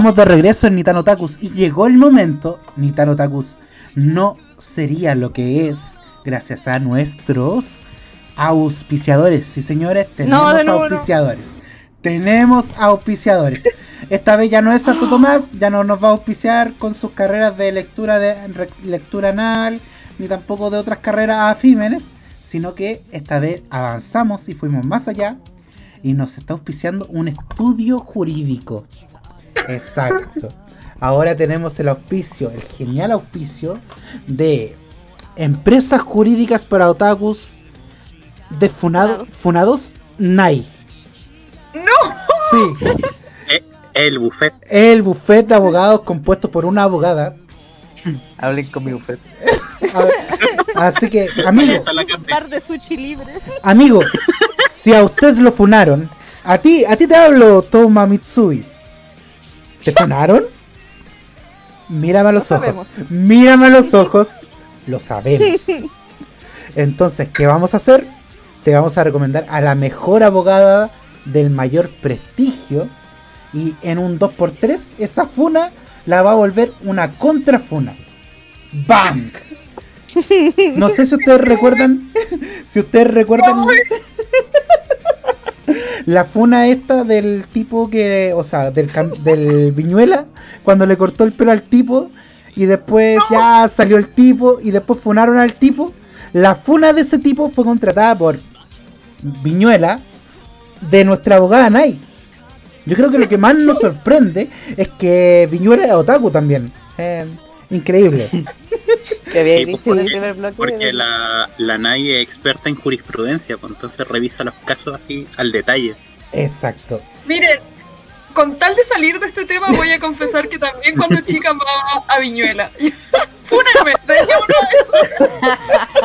Estamos de regreso en Nitano Takus y llegó el momento. Nitano Takus no sería lo que es gracias a nuestros auspiciadores. Sí, señores, tenemos nuevo no. auspiciadores. Tenemos auspiciadores. Esta vez ya no es Santo Tomás, ya no nos va a auspiciar con sus carreras de lectura de re- lectura anal, ni tampoco de otras carreras afímenes, sino que esta vez avanzamos y fuimos más allá y nos está auspiciando un estudio jurídico. Exacto. Ahora tenemos el auspicio, el genial auspicio de empresas jurídicas para otakus de funado- Funados. funados NAI. ¡No! Sí, El buffet. el buffet de abogados compuesto por una abogada. Hablen con mi bufete. A- Así que, amigo, Esa la Un cambié. par de sushi libre. amigo, si a usted lo funaron, a ti, a ti te hablo, Toma Mitsui. ¿Te funaron? Mírame a los Lo ojos. sabemos. Mírame a los ojos. Lo sabemos. Entonces, ¿qué vamos a hacer? Te vamos a recomendar a la mejor abogada del mayor prestigio. Y en un 2x3, esa funa la va a volver una contrafuna. ¡Bang! No sé si ustedes recuerdan. Si ustedes recuerdan. La funa esta del tipo que. O sea, del, del Viñuela. Cuando le cortó el pelo al tipo. Y después ya salió el tipo. Y después funaron al tipo. La funa de ese tipo fue contratada por Viñuela. De nuestra abogada Nai. Yo creo que lo que más nos sorprende es que Viñuela es otaku también. Eh, increíble. Que había Sí, dicho pues, en el porque- primer bloque. Porque de- la, la NAI es experta en jurisprudencia, pues entonces revisa los casos así al detalle. Exacto. Miren, con tal de salir de este tema, voy a confesar que también cuando chica amaba a Viñuela. Fúnenme, eso.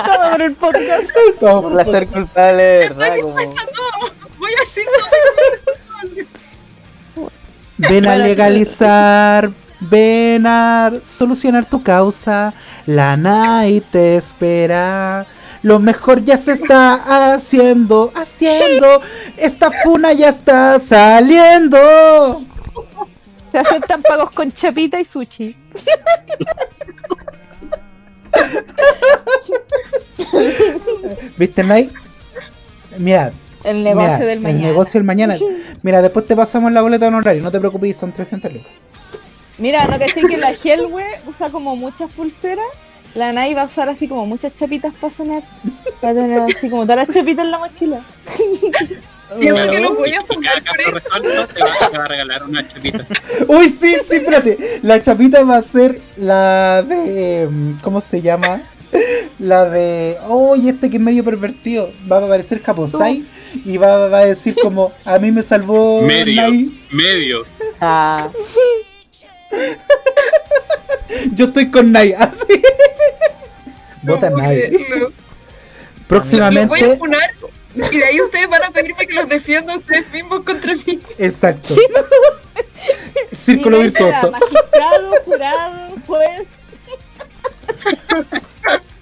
Todo por el podcast. Todo Por placer culpable de verdad, como. Voy a decir Ven a legalizar, ven a solucionar tu causa. La NAI te espera. Lo mejor ya se está haciendo, haciendo. Esta funa ya está saliendo. Se aceptan pagos con chapita y sushi. ¿Viste, NAI? Mira, El negocio mira, del mañana. El negocio del mañana. Mira, después te pasamos la boleta honoraria. No te preocupes, son 300 lucas. Mira, ¿no caché que la Hellwe usa como muchas pulseras? La Nai va a usar así como muchas chapitas para sonar. Va a tener así como todas las chapitas en la mochila. Siento que lo voy a funar por eso. te va, te va a regalar una chapita. Uy, sí, sí, espérate. La chapita va a ser la de. mm, ¿Cómo se llama? La de. Uy, este que es medio pervertido. Va a aparecer Japosai y va, va a decir como: A mí me salvó. Medio, Nai. medio. Ah, Yo estoy con Nai. Así. Vota No, Nai. porque lo- Los voy a Próximamente. funar y de ahí ustedes van a pedirme que los defienda ustedes mismos contra mí. Exacto. Círculo virtuoso. Magistrado, jurado, juez.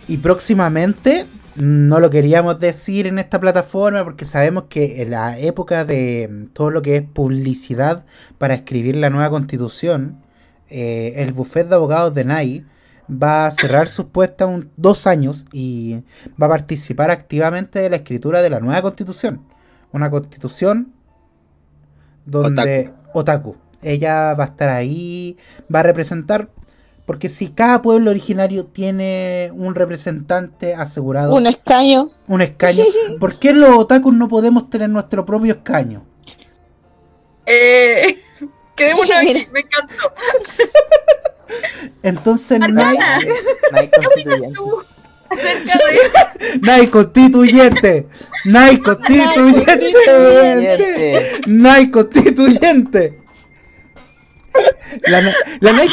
Y próximamente, no lo queríamos decir en esta plataforma porque sabemos que en la época de mm, todo lo que es publicidad para escribir la nueva constitución, eh, el bufet de abogados de NAI va a cerrar sus puestas un, dos años y va a participar activamente de la escritura de la nueva constitución. Una constitución donde otaku. Ella va a estar ahí, va a representar, porque si cada pueblo originario tiene un representante asegurado, Un escaño. un escaño, ¿por qué los otakus no podemos tener nuestro propio escaño? Eh, quedémonos aquí, Mira. me encantó. Entonces, Arcana. No hay constituyente. Tú, acerca de Nai constituyente, Nai constituyente, Constituyente. Nai constituyente. La, Na- la, Nai,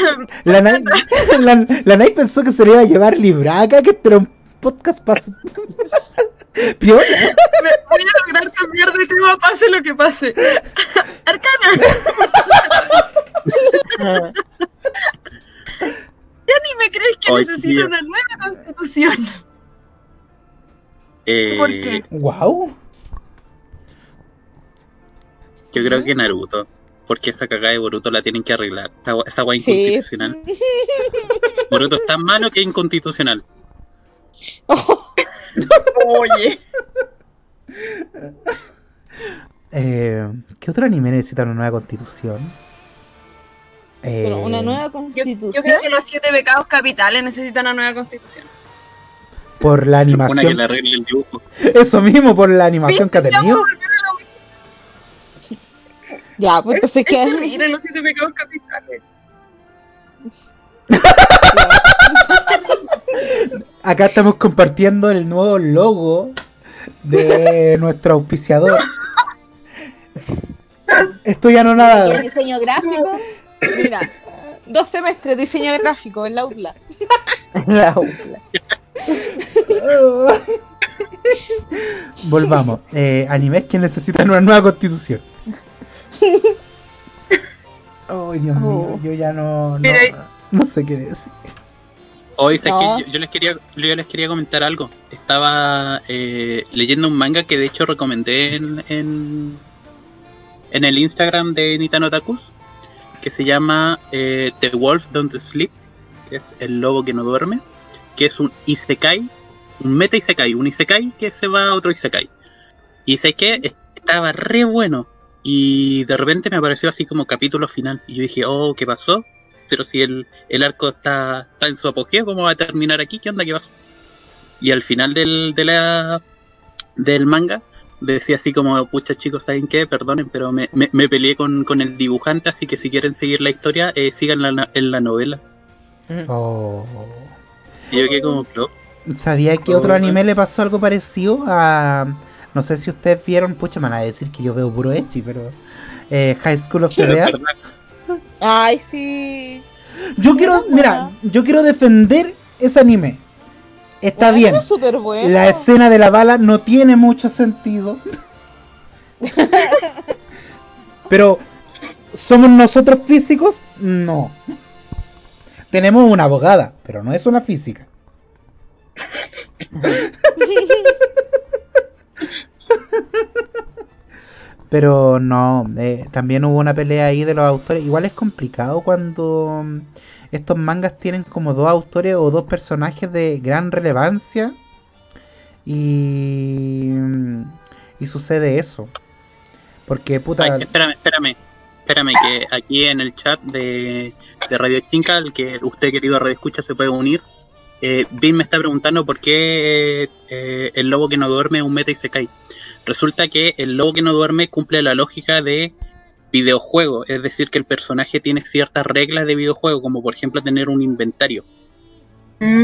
la, Nai, la, la Nai pensó que se le iba a llevar libraca, que este era un podcast para... Piola. me voy a lograr cambiar de tema pase lo que pase. Arcana, Ay, necesita tío. una nueva constitución. Eh, ¿Por qué? Wow. Yo creo que Naruto. Porque esa cagada de Boruto la tienen que arreglar. Esa, gua- esa guay Sí. inconstitucional. Boruto es tan malo que es inconstitucional. Oye. Eh, ¿Qué otro anime necesita una nueva constitución? Eh, Pero una nueva constitución. yo creo que los siete pecados capitales necesitan una nueva constitución. Por la Una que animación. le arregle el dibujo. Eso mismo, por la animación que ha tenido. Ya, pues entonces Es qué. los siete pecados capitales. Acá estamos compartiendo el nuevo logo de nuestro auspiciador. Esto ya no Y el nada. diseño gráfico. Mira, dos semestres de diseño gráfico en la UPLA. La UPLA. Volvamos. Eh, animes que necesitan una nueva constitución. Ay, Dios mío, Oh. yo ya no, no, Mira, no sé qué decir. Hoy sé No. que yo, yo les quería yo les quería comentar algo. Estaba eh, leyendo un manga que de hecho recomendé en, en, en el Instagram de Nitano Takus, que se llama eh, The Wolf Don't Sleep, que es el lobo que no duerme, que es un isekai, un meta isekai, un isekai que se va a otro isekai. Y sé que estaba re bueno y de repente me apareció así como capítulo final y yo dije, "Oh, ¿qué pasó?" Pero si el, el arco está, está en su apogeo, ¿cómo va a terminar aquí? ¿Qué onda? ¿Qué pasó? Y al final del, de la, del manga decía así como, pucha chicos, ¿saben qué? Perdonen, pero me, me, me peleé con, con el dibujante, así que si quieren seguir la historia, eh, sigan la, en la novela. Oh. Y yo quedé como, "Pero, ¿Sabía que Oh, otro anime le pasó algo parecido a... No sé si ustedes vieron, pucha, me van a decir que yo veo puro Echi, pero... eh, High School of the Dead. Ay, sí. Yo quiero, buena. mira, yo quiero defender ese anime. Está Bueno, bien. bueno. La escena de la bala no tiene mucho sentido. Pero, ¿somos nosotros físicos? No. Tenemos una abogada, pero no es una física. Pero no, eh, también hubo una pelea ahí de los autores. Igual es complicado cuando mm, estos mangas tienen como dos autores o dos personajes de gran relevancia y, mm, y sucede eso. Porque puta, Ay, espérame, espérame. Espérame, que aquí en el chat de, de Radio Extinca, al que usted, querido Radio Escucha, se puede unir. Eh, Vin me está preguntando por qué eh, el lobo que no duerme es un meta y se cae. Resulta que el lobo que no duerme cumple la lógica de videojuego, es decir, que el personaje tiene ciertas reglas de videojuego, como por ejemplo tener un inventario.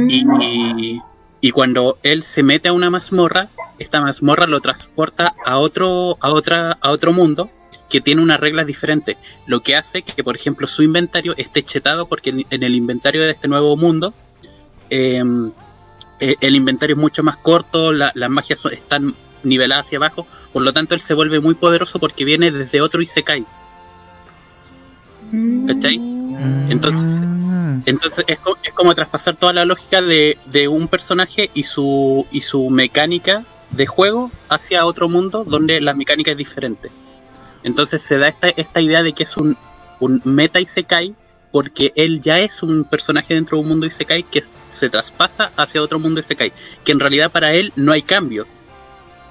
Y, y- y cuando él se mete a una mazmorra, esta mazmorra lo transporta a otro, a otra, a otro mundo que tiene unas reglas diferentes. Lo que hace que, por ejemplo, su inventario esté chetado porque en- el inventario de este nuevo mundo eh, eh, el inventario es mucho más corto, la- las magias son- están niveladas hacia abajo, por lo tanto él se vuelve muy poderoso porque viene desde otro Isekai. ¿Cachai? Entonces- Mm. Entonces es, co- es como traspasar toda la lógica de, de un personaje y su, y su mecánica de juego hacia otro mundo donde la mecánica es diferente. Entonces se da esta, esta idea de que es un, un meta Isekai porque él ya es un personaje dentro de un mundo Isekai que se traspasa hacia otro mundo Isekai, que en realidad para él no hay cambio.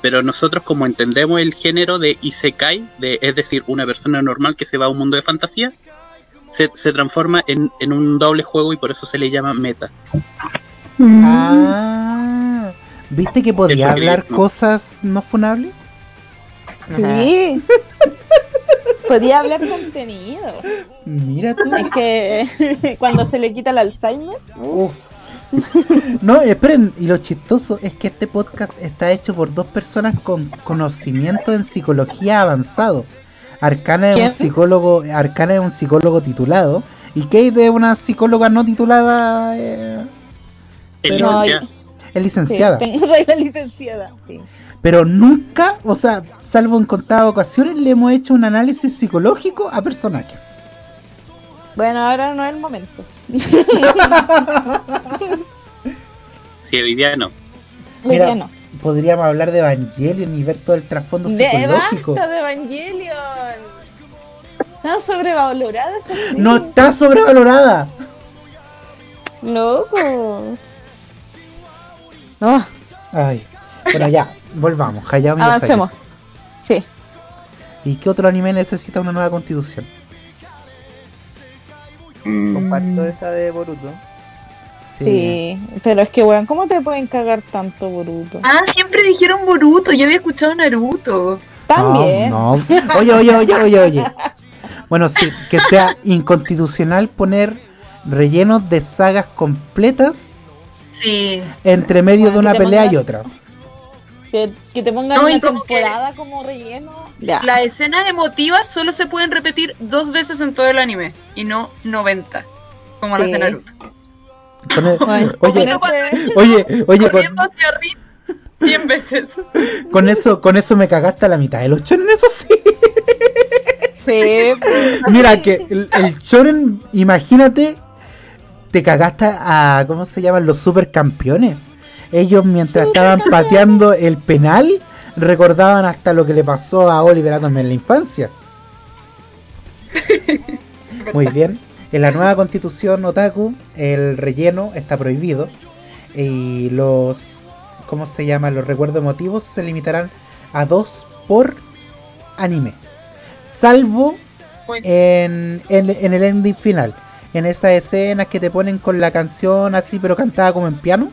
Pero nosotros como entendemos el género de Isekai, de, es decir, una persona normal que se va a un mundo de fantasía, se, se transforma en, en un doble juego y por eso se le llama meta. Ah, ¿viste que podía hablar no. cosas no funables? Sí. Podía hablar contenido. Mira tú. Es que cuando se le quita el Alzheimer. Uf. No, esperen, y lo chistoso es que este podcast está hecho por dos personas con conocimiento en psicología avanzado. Arcana es un psicólogo, Arcana es un psicólogo titulado y Kate es una psicóloga no titulada, eh, Pero- es Sí, licenciada. tengo- soy la licenciada. Sí. Pero nunca, o sea, salvo en contadas ocasiones, le hemos hecho un análisis psicológico a personajes. Bueno, ahora no es el momento. Si hoy día no. Mira, no. Podríamos hablar de Evangelion y ver todo el trasfondo De psicológico. basta de Evangelion. Tan sobrevalorada esa serie. No está sobrevalorada. Loco. No, Ay. Bueno, ya, volvamos. Hayao avancemos. Sí. ¿Y qué otro anime necesita una nueva constitución? Comparto esa de Boruto. Sí, pero es que, weón, ¿cómo te pueden cagar tanto, Boruto? Ah, siempre dijeron Boruto. Yo había escuchado Naruto. También. No, no. Oye, oye, oye, oye, oye. Bueno, sí, que sea inconstitucional poner rellenos de sagas completas Sí. entre medio de una pelea y otra. Que, que te pongan No, una como que- temporada como relleno. Ya. Las escenas emotivas solo se pueden repetir dos veces en todo el anime y no 90, como las Sí. de Naruto. Pone- Bueno, oye, ponerte- oye, oye, con, hacia arriba 100 veces. con eso, con eso me cagaste a la mitad de los shonen, eso sí. Sí, pues, Mira que el, el shonen, imagínate, te cagaste a, ¿cómo se llaman? Los supercampeones. Ellos mientras estaban pateando el penal, recordaban hasta lo que le pasó a Oliver Atom en la infancia. Muy bien. En la nueva constitución otaku, el relleno está prohibido. Y los, ¿cómo se llama? Los recuerdos emotivos se limitarán a dos por anime. Salvo en, en, en el ending final. En esas escenas que te ponen con la canción así, pero cantada como en piano.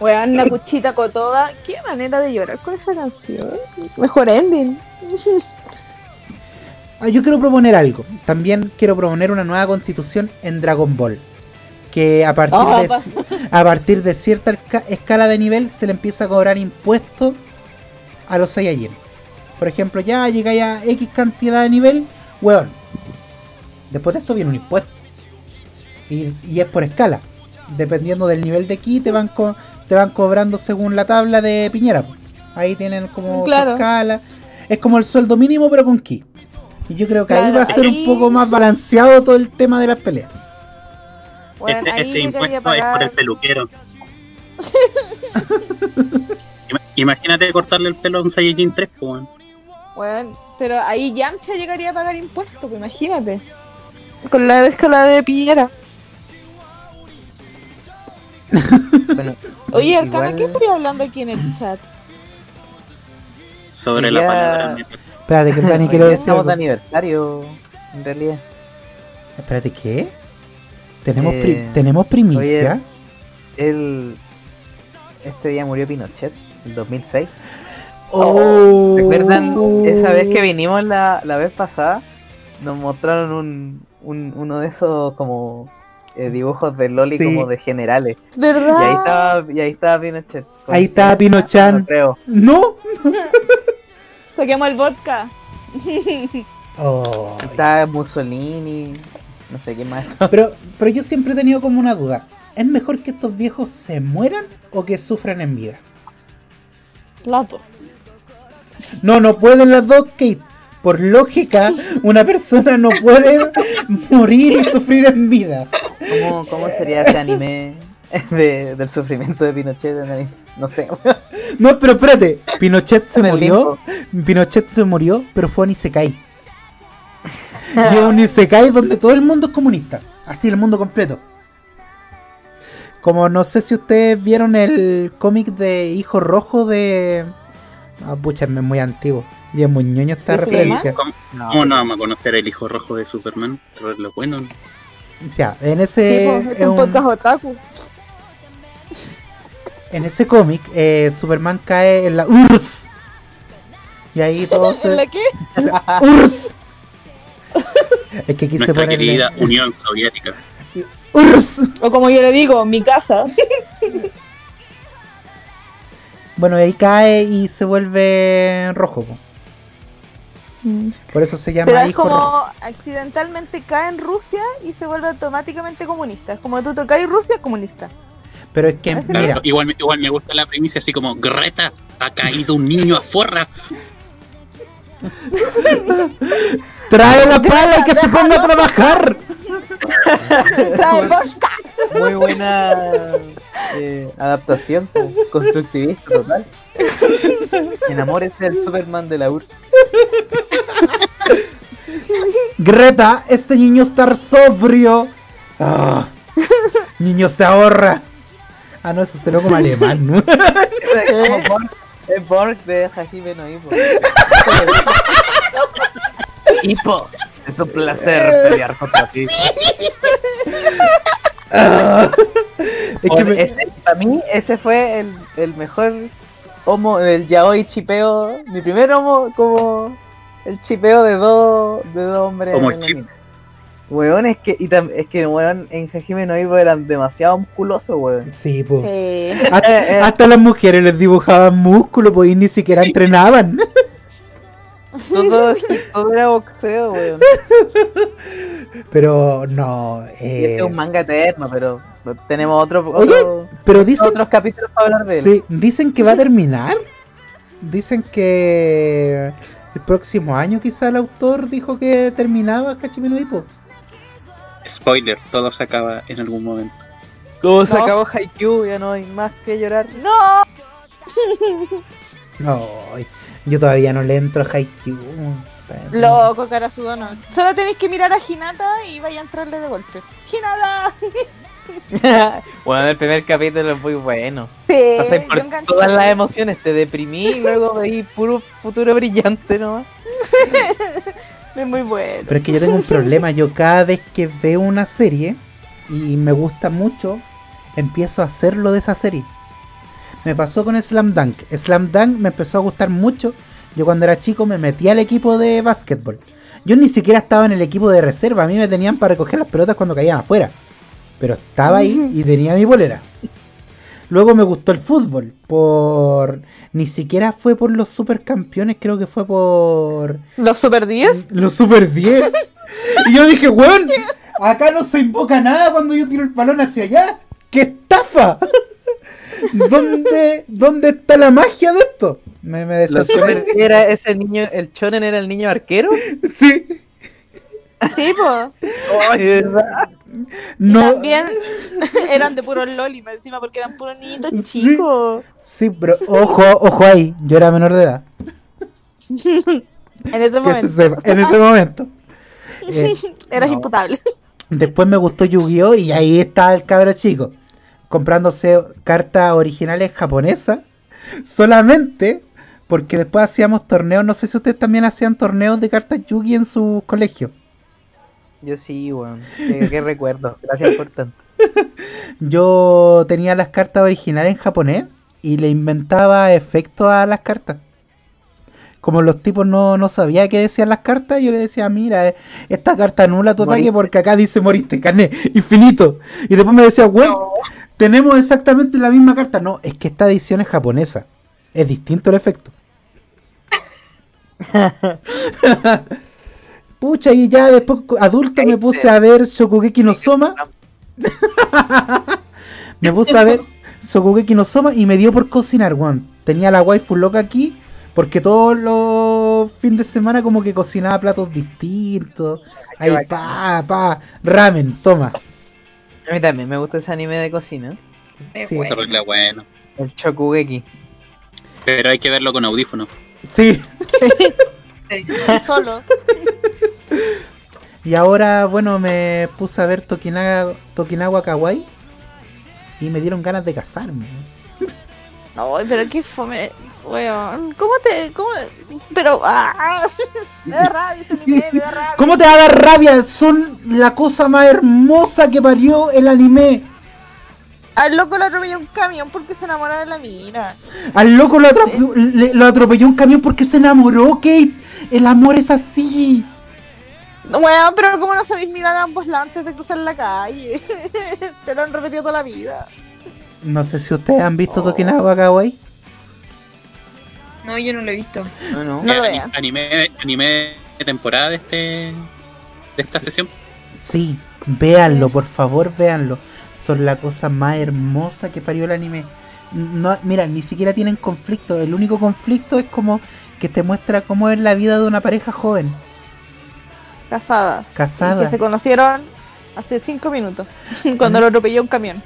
Weón, la cuchita cotoda. Qué manera de llorar con esa canción. Mejor ending. Ah, yo quiero proponer algo. También quiero proponer una nueva constitución en Dragon Ball. Que a partir, Ah, de, pa- a partir de cierta esca- escala de nivel se le empieza a cobrar impuestos a los Saiyajin. Por ejemplo, ya llegáis a X cantidad de nivel, weón. Después de esto viene un impuesto. Y, y es por escala. Dependiendo del nivel de ki, te van, co- te van cobrando según la tabla de Piñera. Ahí tienen como Claro. escala. Es como el sueldo mínimo, pero con ki. Y yo creo que ahí va a ser ahí- un poco más balanceado todo el tema de las peleas. Ese impuesto es por el peluquero. Ima- Imagínate cortarle el pelo a un Saiyajin 3, pues. Weón, pero ahí Yamcha llegaría a pagar impuestos, pues imagínate. Con la escala de Piñera. Bueno, Oye, Arcana, igual- ¿qué estaría hablando aquí en el chat? Sobre Quería- la palabra. Espérate, que Dani día decir. Estamos de aniversario, en realidad. Espérate, ¿qué? ¿Tenemos, pri- Eh, ¿tenemos primicia? El... Este día murió Pinochet, en 2006. Oh. ¿Recuerdan esa vez que vinimos la, la vez pasada? Nos mostraron un, un- uno de esos como eh, dibujos de Loli Sí. como de generales. Y ¿Verdad? ahí estaba, y ahí estaba Pinochet. Ahí estaba Pinochan. no creo. ¿No? Saquemos el vodka. Oh. Estaba Mussolini, no sé qué más. Pero, pero yo siempre he tenido como una duda. ¿Es mejor que estos viejos se mueran o que sufran en vida? Plato. No, no pueden las dos, Kate. Por lógica, una persona no puede morir y sufrir en vida. ¿Cómo, cómo sería ese anime de- del sufrimiento de Pinochet? en el- No sé. No, pero espérate. Pinochet se En el murió. Pinochet se murió, pero fue un Isekai. Y es un Isekai donde todo el mundo es comunista. Así el mundo completo. Como no sé si ustedes vieron el cómic de Hijo Rojo de. Ah, pucha, es muy antiguo. Y es muy ñoño esta ¿De Superman? referencia. ¿Cómo, No, vamos a conocer el hijo rojo de Superman? Pero es lo bueno. O sea, en ese. Sí, es un un- podcast otaku. en ese cómic, eh, Superman cae en la URSS. Y ahí todo se. ¿En la qué? la URSS. Es que quise Nuestra ponerle. querida Unión Soviética. URSS. O como yo le digo, mi casa. Bueno, ahí cae y se vuelve rojo. po. Por eso se llama Pero es como accidentalmente cae en Rusia y se vuelve automáticamente comunista. Es como tú tocas Rusia, comunista. Pero es que, Claro, mira, igual, me- igual me gusta la primicia así como Greta, ha caído un niño afuera. trae la pala y que se ponga a trabajar. Trae vodka. Muy buena eh, adaptación, constructivista total. Enamórese del Superman de la URSS. Greta, este niño está sobrio. Ah, niño se ahorra. Ah, no, eso será como alemán, ¿no? Es como Borg, de Hajime no Ippo. Hippo, es un placer pelear contra ti. Ah. Es que me- Ese- para mí, ese fue el, el mejor homo, el yaoi chipeo. Mi primer homo como el chipeo de dos de dos hombres. El chip. Weón, es que, y tam- es que weón, en Hajime no eran demasiado musculosos, weón. Sí, pues. Sí. Hasta, hasta las mujeres les dibujaban músculo, pues y ni siquiera entrenaban. Todo, todo era boxeo, weón. Pero no. Eh, ese es un manga eterno, pero tenemos otro, Oye, otro- pero dicen, otros capítulos para hablar de él. sí, dicen que va a terminar. Dicen que el próximo año quizá el autor dijo que terminaba Hachime no Ippo. Spoiler, todo se acaba en algún momento. Todo se No. acabó Haikyuu, ya no hay más que llorar. No. No, yo todavía no le entro a Haikyuu. Loco, cara sudona. Solo tenéis que mirar a Hinata y vaya a entrarle de golpe. ¡Hinata! bueno, el primer pasapito es muy bueno. Sí, yo por todas las emociones, te deprimí y luego veí puro futuro brillante nomás. Es muy bueno. Pero es que yo tengo un problema. Yo cada vez que veo una serie y me gusta mucho, empiezo a hacerlo de esa serie. Me pasó con Slam Dunk. Slam Dunk me empezó a gustar mucho. Yo cuando era chico me metí al equipo de básquetbol. Yo ni siquiera estaba en el equipo de reserva. A mí me tenían para recoger las pelotas cuando caían afuera. Pero estaba ahí y tenía mi bolera. Luego me gustó el fútbol. Por. Ni siquiera fue por los supercampeones, creo que fue por. ¿Los Super 10? Los Super 10. y yo dije, weón, acá no se invoca nada cuando yo tiro el balón hacia allá. ¡Qué estafa! ¿Dónde, ¿Dónde está la magia de esto? Me, me era ese niño, el chonen era el niño arquero. Sí. Sí, pues. Y No. también eran de puros loli, encima, porque eran puros niñitos chicos. Sí, pero ojo, ojo ahí. Yo era menor de edad. En ese se momento. en ese momento. Eh, Eras no. imputable. Después me gustó Yu-Gi-Oh! y ahí está el cabro chico. Comprándose cartas originales japonesas. Solamente porque después hacíamos torneos. No sé si ustedes también hacían torneos de cartas Yu-Gi en sus colegios. Yo sí, weón. Qué, qué recuerdo. Gracias por tanto. Yo tenía las cartas originales en japonés y le inventaba efectos a las cartas. Como los tipos no, no sabían qué decían las cartas, yo le decía, mira, eh, esta carta anula tu ataque porque acá dice moriste, carné, infinito. Y después me decía, bueno, tenemos exactamente la misma carta. No, es que esta edición es japonesa. Es distinto el efecto. Pucha, y ya después adulto me puse a ver Shokugeki no Soma. me puse a ver Shokugeki no Soma y me dio por cocinar, weón. Tenía la waifu loca aquí porque todos los fines de semana como que cocinaba platos distintos. Ahí, pa, pa, ramen, toma. A mí también me gusta ese anime de cocina. Es Sí. bueno. El Chokugeki. Pero hay que verlo con audífonos. Sí. Sí. Solo. Y ahora, bueno, me puse a ver Tokinaga, Tokinawa Kawaii y me dieron ganas de casarme. No, pero qué fome. Weón, ¿cómo te.? Cómo, pero. ¡Ah! Me da rabia ese anime, me da rabia. ¿Cómo te va a dar rabia? Son la cosa más hermosa que parió el anime. Al loco le atropelló un camión porque se enamora de la mina. Al loco lo, atrope- le- lo atropelló un camión porque se enamoró, Kate. El amor es así. Weón, pero ¿cómo no sabéis mirar a ambos lados antes de cruzar la calle? Te lo han repetido toda la vida. No sé si ustedes han visto Tokinawa Kawaii. No, yo no lo he visto. No, no. No lo vean. anime, anime de temporada de este de esta sesión. Sí, véanlo, por favor, véanlo. Son la cosa más hermosa que parió el anime. No, mira, ni siquiera tienen conflicto. El único conflicto es como que te muestra cómo es la vida de una pareja joven, Casada. Y casada. que se conocieron Hace cinco minutos. Cuando lo atropelló un camión.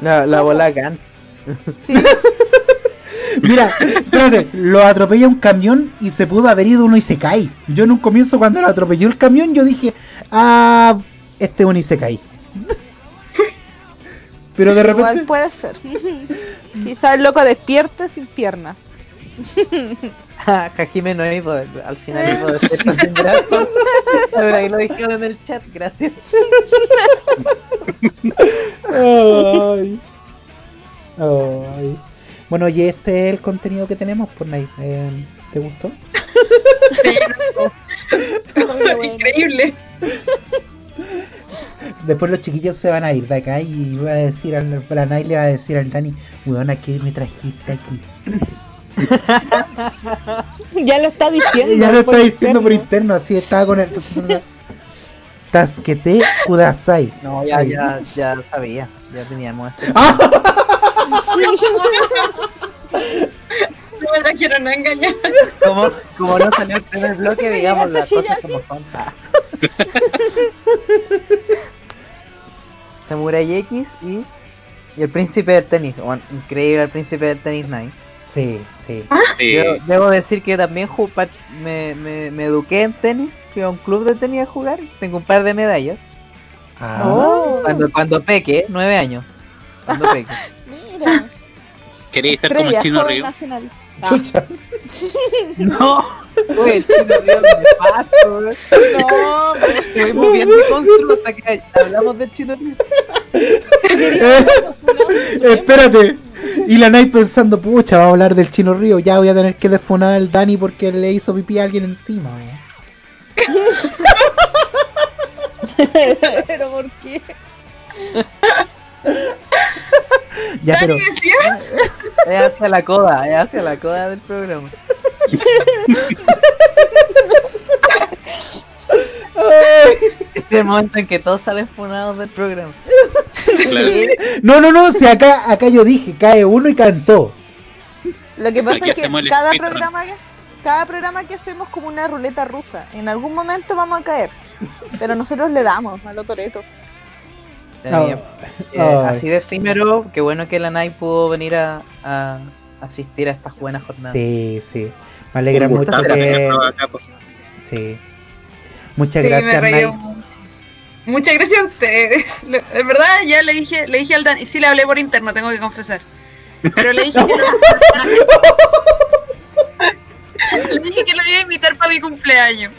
La, la bola Gantz. Mira, espérate, lo atropella un camión y se pudo haber ido uno y se cae. Yo en un comienzo cuando lo atropelló el camión yo dije, ah, este uno y se cae. Pero de Igual repente... puede ser. Quizás el loco despierte sin piernas. Ja, Hajime no iba, al final iba de ser sin brazos. Pero ahí lo dijeron en el chat, gracias. Ay. Ay. Bueno, y este es el contenido que tenemos por Night. Eh, ¿Te gustó? Sí, Increíble. Después los chiquillos se van a ir de acá y va a decir al, la Night le va a decir al Dani, weona, ¿qué me trajiste aquí? Ya lo está diciendo. ya lo está por diciendo por interno. así estaba con el... Tasquete Kudasai. No, ya, ya, ya sabía. Ya teníamos esto. ¡Ah! No me trajeron a engañar. Como, como no salió el primer bloque, digamos las cosas como son. Samurai X y, y el príncipe del tenis. Bueno, increíble el príncipe del tenis Night. Sí, sí. Sí. Yo debo decir que también me, me, me eduqué en tenis. Fui a un club de tenis a jugar. Tengo un par de medallas. Ah, Oh, Cuando, cuando peque, nueve años. Cuando peque. mira. ¿Queréis ser como el chino Río? nacional. Ah, chucha. No, Uy, el chino río me paso, no, pero Estuvimos bien de hasta que hablamos del chino río. Eh, espérate. Y la Night pensando, pucha, va a hablar del Chino Río. Ya voy a tener que desfonar al Dani porque le hizo pipí a alguien encima. weón. pero ¿por qué? Ya, pero. Dani decía, Es hacia la coda, es hacia la coda del programa. Este es el momento en que todos salen funados del programa. Claro. No, no, no, si acá, acá yo dije, cae uno y cantó. Lo que pasa Aquí es que cada speedrun. programa, que- cada programa que hacemos como una ruleta rusa. En algún momento vamos a caer. Pero nosotros le damos a lo Toreto. Está bien. Eh, Ay. así de efímero, qué bueno que la Nai pudo venir a, a asistir a estas buenas jornadas. Sí, sí. Me alegra mucho que. acá, pues. Sí. Muchas sí, me gracias. Muchas gracias a ustedes. Lo- En verdad, ya le dije, le dije al Dani, sí le hablé por interno, tengo que confesar. Pero le dije que no. le dije que lo iba a invitar para mi cumpleaños.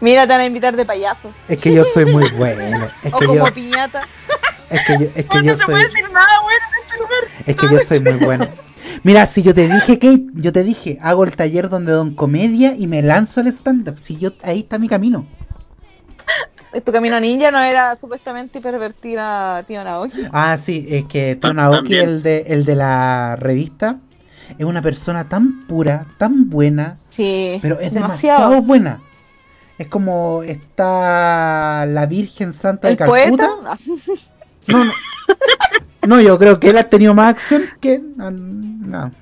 Mira, te van a invitar de payaso. Es que yo soy muy bueno. Es O que como yo, piñata. es que yo, es que Oh, yo no se soy. puede decir nada bueno en este lugar. Es que yo soy muy bueno. Mira, si yo te dije, Kate, yo te dije, hago el taller donde don comedia y me lanzo al stand-up. Si yo, ahí está mi camino. Tu camino ninja no era supuestamente pervertir a tío Naoki. Ah, sí, es que Tonaoki, también. el de, el de la revista, es una persona tan pura, tan buena, Sí, pero es demasiado, demasiado. buena. Es como está la Virgen Santa de El Calcuta. poeta. No, no. No, yo creo que él ha tenido más acción que. No. no.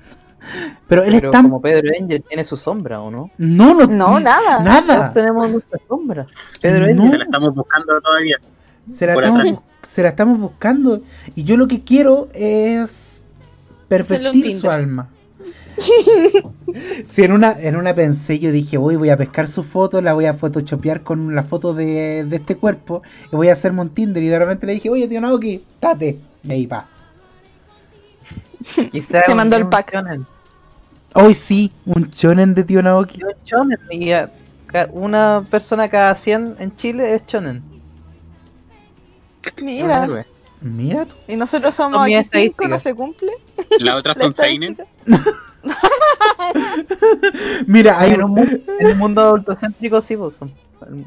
Pero él Pero es tan. como Pedro Angel tiene su sombra, ¿o no? No, no, No, nada. Nada. tenemos nuestra sombra. Pedro No. Angel. Se la estamos buscando todavía. Se la, estamos, se la estamos buscando. Y yo lo que quiero es pervertir su alma. Si en una, en una pensé, yo dije, uy, voy a pescar su foto, la voy a photoshopear con la foto de, de este cuerpo y voy a hacerme un Tinder. Y de repente le dije, oye, tío Naoki, date. Y ahí va. Te mandó el un pack. shonen. Hoy sí, un chonen de tío Naoki. Un shonen, y a- ca- una persona cada 100 en Chile es shonen. Mira. Mira tú. Y nosotros somos aquí cinco, no se cumple. La son Seinen. Mira, hay en, un mundo, en un mundo adultocéntrico sí, pues, son,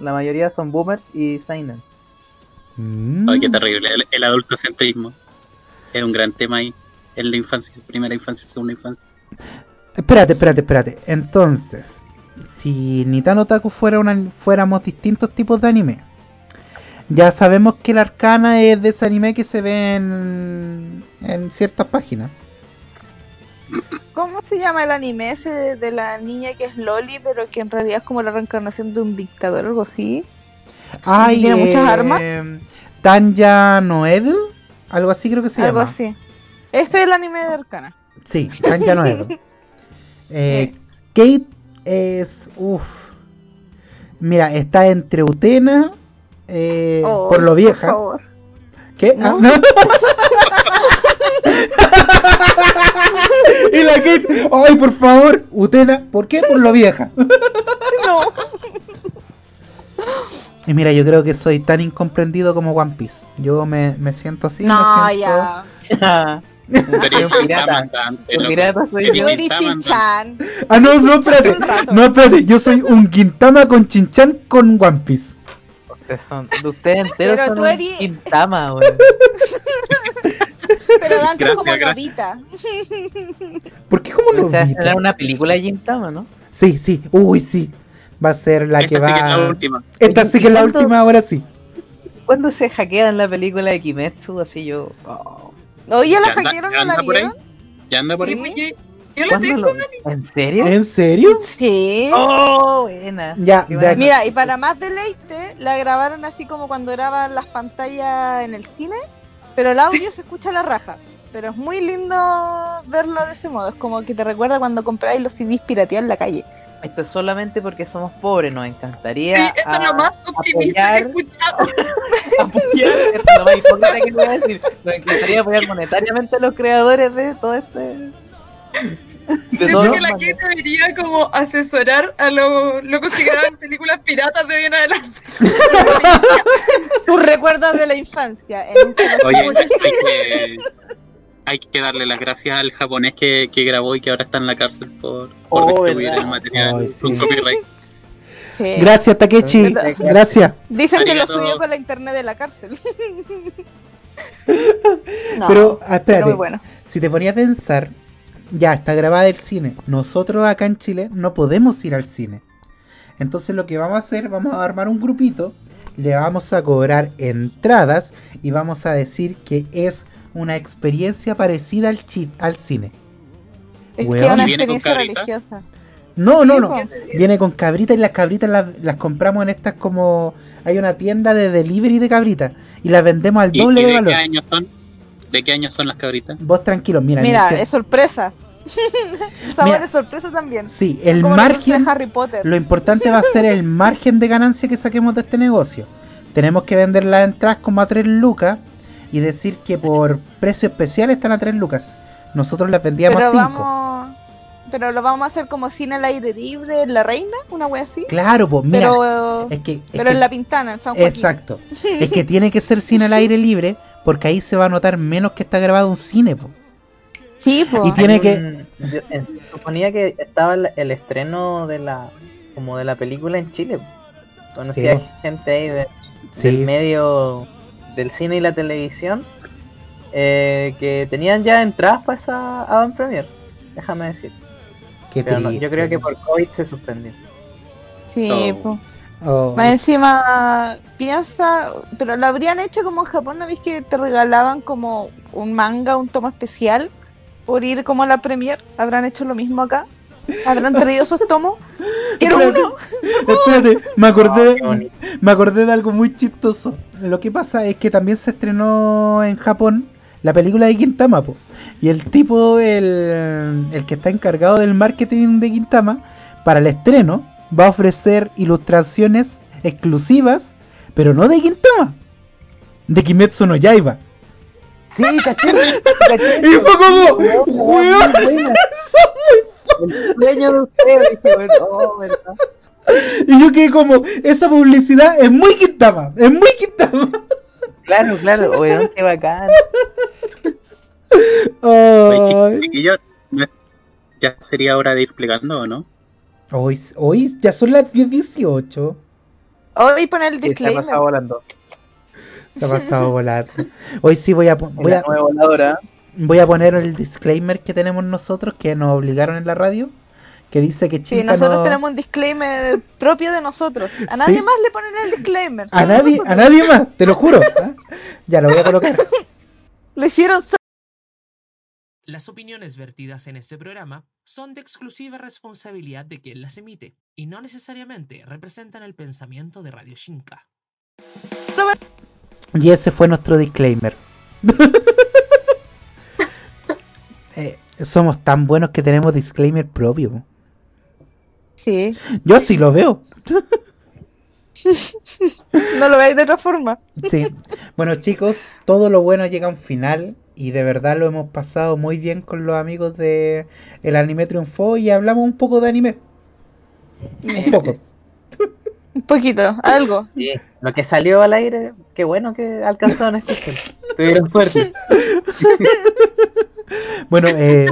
la mayoría son boomers y seinens. Mm. Ay, qué terrible. El, el adultocentrismo. Es un gran tema ahí. En la infancia, primera infancia, segunda infancia. Espérate, espérate, espérate. Entonces, si Nitano Otaku fuera una, fuéramos distintos tipos de anime, ya sabemos que el arcana es de ese anime que se ve en, en ciertas páginas. ¿Cómo se llama el anime ese de, de la niña que es Loli, pero que en realidad es como la reencarnación de un dictador o algo así? Ay, ¿Tiene muchas eh, armas? Tanya Noedl, algo así creo que se algo llama. así. Ese es el anime de Arcana. Sí, Tanya Noedl. Eh, Kate es. Uff. Mira, está entre Utena. eh, Oh, por lo vieja. favor. ¿Qué? ¿No? Ah, y la Kate. Ay, por favor, Utena. ¿Por qué? Por lo vieja. No. Y mira, yo creo que soy tan incomprendido como One Piece. Yo me, me siento así. me No, siento- ya. Un pirata. Un pirata soy yo. Un eres Chinchan. Ah, no, no, espérate. No, espérate. Yo soy un Quintama con Chinchan con One Piece. Ustedes son, de ustedes enteros Pero son tú un eres- Quintama, weón. Pero Dante es como gracias. Novita. ¿Por qué como O sea, Novita? era una película de Quintama, ¿no? Sí, sí. Uy, sí. Va a ser la que Esta sí va. que es la última. Esta sí que es la última, ahora sí. Cuando se hackean la película de Kimetsu, así yo. oh, Oye, la Ya anda- hackearon, ya ¿no anda la por ahí. vieron? ¿Ya anda por Sí, ahí? pues, yo, la ¿cuándo tengo. lo- ¿En serio? ¿En serio? Sí. Oh, buena. Ya, buena. Mira, y para más deleite, la grabaron así como cuando graban las pantallas en el cine, pero el audio se escucha a la raja. Pero es muy lindo verlo de ese modo. Es como que te recuerda cuando compráis los CDs pirateados en la calle. Esto es solamente porque somos pobres, nos Sí, encantaría. esto es lo más optimista que he apoyar- escuchado. apoyar, esto es lo más hipócrita que voy a decir. Nos encantaría apoyar monetariamente a los creadores de todo este. De que los la que debería como asesorar a los locos que graban películas piratas de bien adelante. Tus recuerdos de la infancia. En Oye, hay que, hay que darle las gracias al japonés que, que grabó y que ahora está en la cárcel por, por Oh, distribuir verdad. el material Ay, con sí. copyright. Sí. Gracias, Takechi. Gracias. Dicen que lo subió con la internet de la cárcel. No, Pero, ah, espérate. pero muy bueno. Si te ponía a pensar, ya está grabada el cine. Nosotros acá en Chile no podemos ir al cine. Entonces lo que vamos a hacer, vamos a armar un grupito, le vamos a cobrar entradas y vamos a decir que es una experiencia parecida al, chi- al cine. Es que es una ¿Viene con experiencia religiosa. No, no, Sí, no. po. Viene con cabritas y las cabritas las, las compramos en estas como... Hay una tienda de delivery de cabritas y las vendemos al ¿Y, y doble de de valor. qué años son? ¿De qué años son las cabritas? Vos tranquilo, mira. Mira, es sorpresa. Sabor Mira. de sorpresa también. Sí, el Como margen... de Harry Potter. Lo importante va a ser el margen de ganancia que saquemos de este negocio. Tenemos que vender las entradas como a 3 lucas y decir que por precio especial están a 3 lucas. Nosotros las vendíamos a Pero 5. vamos. Pero lo vamos a hacer como cine al aire libre en La Reina, una wea así. Claro, pues mira, pero es que, es pero que- en La Pintana, en San Joaquín. exacto. Es que tiene que ser cine al aire libre porque ahí se va a notar menos que está grabado un cine, po. Sí, pues. Y tiene que- un- yo- en- suponía que estaba el, el estreno de la como de la película en Chile. Conocía Sí. gente ahí de- Sí. del medio del cine y la televisión eh, que tenían ya entradas para esa avant premier. Déjame decir. Qué Pero no, triste. yo creo que por COVID se suspendió. Sí, Oh. Oh, Más encima, piensa, pero lo habrían hecho como en Japón, ¿no viste que te regalaban como un manga, un tomo especial por ir como a la premier? ¿Habrán hecho lo mismo acá? ¿Habrán traído esos tomos? ¡Quiero Espérate. uno! Espérate, me acordé, Oh, me acordé de algo muy chistoso. Lo que pasa es que también se estrenó en Japón la película de Quintama, po. Y el tipo, el, el que está encargado del marketing de Quintama, para el estreno, va a ofrecer ilustraciones exclusivas, pero no de Quintama, de Kimetsu no Yaiba. Sí, caché. Y fue como, weón, muy. El sueño de ustedes, bueno, oh, ¿verdad? Y yo quedé como, esa publicidad es muy Quintama, es muy Quintama. Claro, claro, weón, qué bacán. Ay. chiquillos, ¿no es- ¿ya sería hora de ir explicando o no? Hoy, hoy ya son las 10.18. Hoy poner el Sí, se ha disclaimer. pasado volando. Se ha pasado volando. Hoy sí voy a, voy, La a, nueva voladora. Voy a poner el disclaimer que tenemos nosotros, que nos obligaron en la radio, que dice que Sí, Chinta nosotros no- tenemos un disclaimer propio de nosotros. A nadie Sí. más le ponen el disclaimer. A nadie, nosotros. a nadie más, te lo juro. ¿ah? Ya lo voy a colocar. Lo hicieron. Las opiniones vertidas en este programa son de exclusiva responsabilidad de quien las emite y no necesariamente representan el pensamiento de Radio Shinka. Y ese fue nuestro disclaimer. Eh, somos tan buenos que tenemos disclaimer propio. Sí. Yo sí lo veo. No lo veis de otra forma. Sí. Bueno, chicos, todo lo bueno llega a un final y de verdad lo hemos pasado muy bien con los amigos de El Anime Triunfó y hablamos un poco de anime. Un poco. Un poquito, algo. Sí, lo que salió al aire, qué bueno que alcanzaron a escuchar. Tuvieron suerte. Bueno, eh,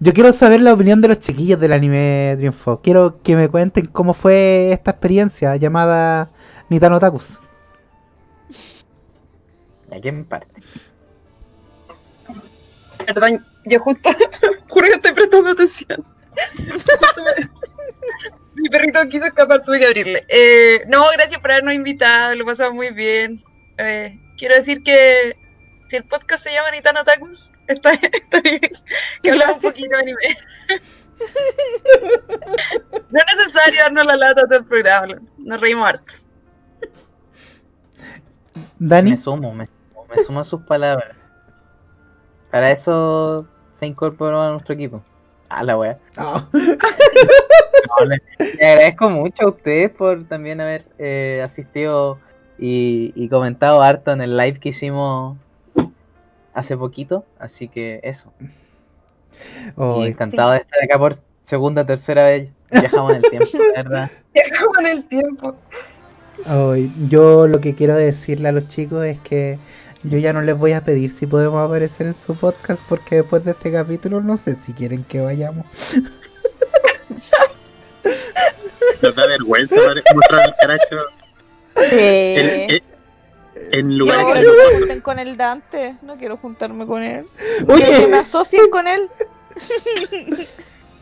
yo quiero saber la opinión de los chiquillos del Anime Triunfó. Quiero que me cuenten cómo fue esta experiencia llamada Nitano Takus. ¿A quién parte? Perdón, yo justo, juro que estoy prestando atención. Mi perrito quiso escapar, tuve que abrirle. Eh, no, gracias por habernos invitado, lo pasamos muy bien. Eh, quiero decir que si el podcast se llama Nitano Takus, está, está bien que hablemos un poquito de anime. No es necesario darnos la lata todo el programa, nos reímos harto. Dani, Me sumo, me, me sumo a sus palabras. Para eso se incorporó a nuestro equipo. Ah, la wea. Ah, No, le, le agradezco mucho a ustedes por también haber eh, asistido y, y comentado harto en el live que hicimos hace poquito. Así que eso. Y Ay, encantado de estar acá por segunda, tercera vez. Viajamos en el tiempo, verdad. Viajamos en el tiempo. ay, yo lo que quiero decirle a los chicos es que yo ya no les voy a pedir si podemos aparecer en su podcast porque después de este capítulo no sé si quieren que vayamos. Nos da vergüenza mostrar el caracho Sí. En lugares no que me conozco. junten con el Dante. No quiero juntarme con él. Quiero que me Oye, asocien con él.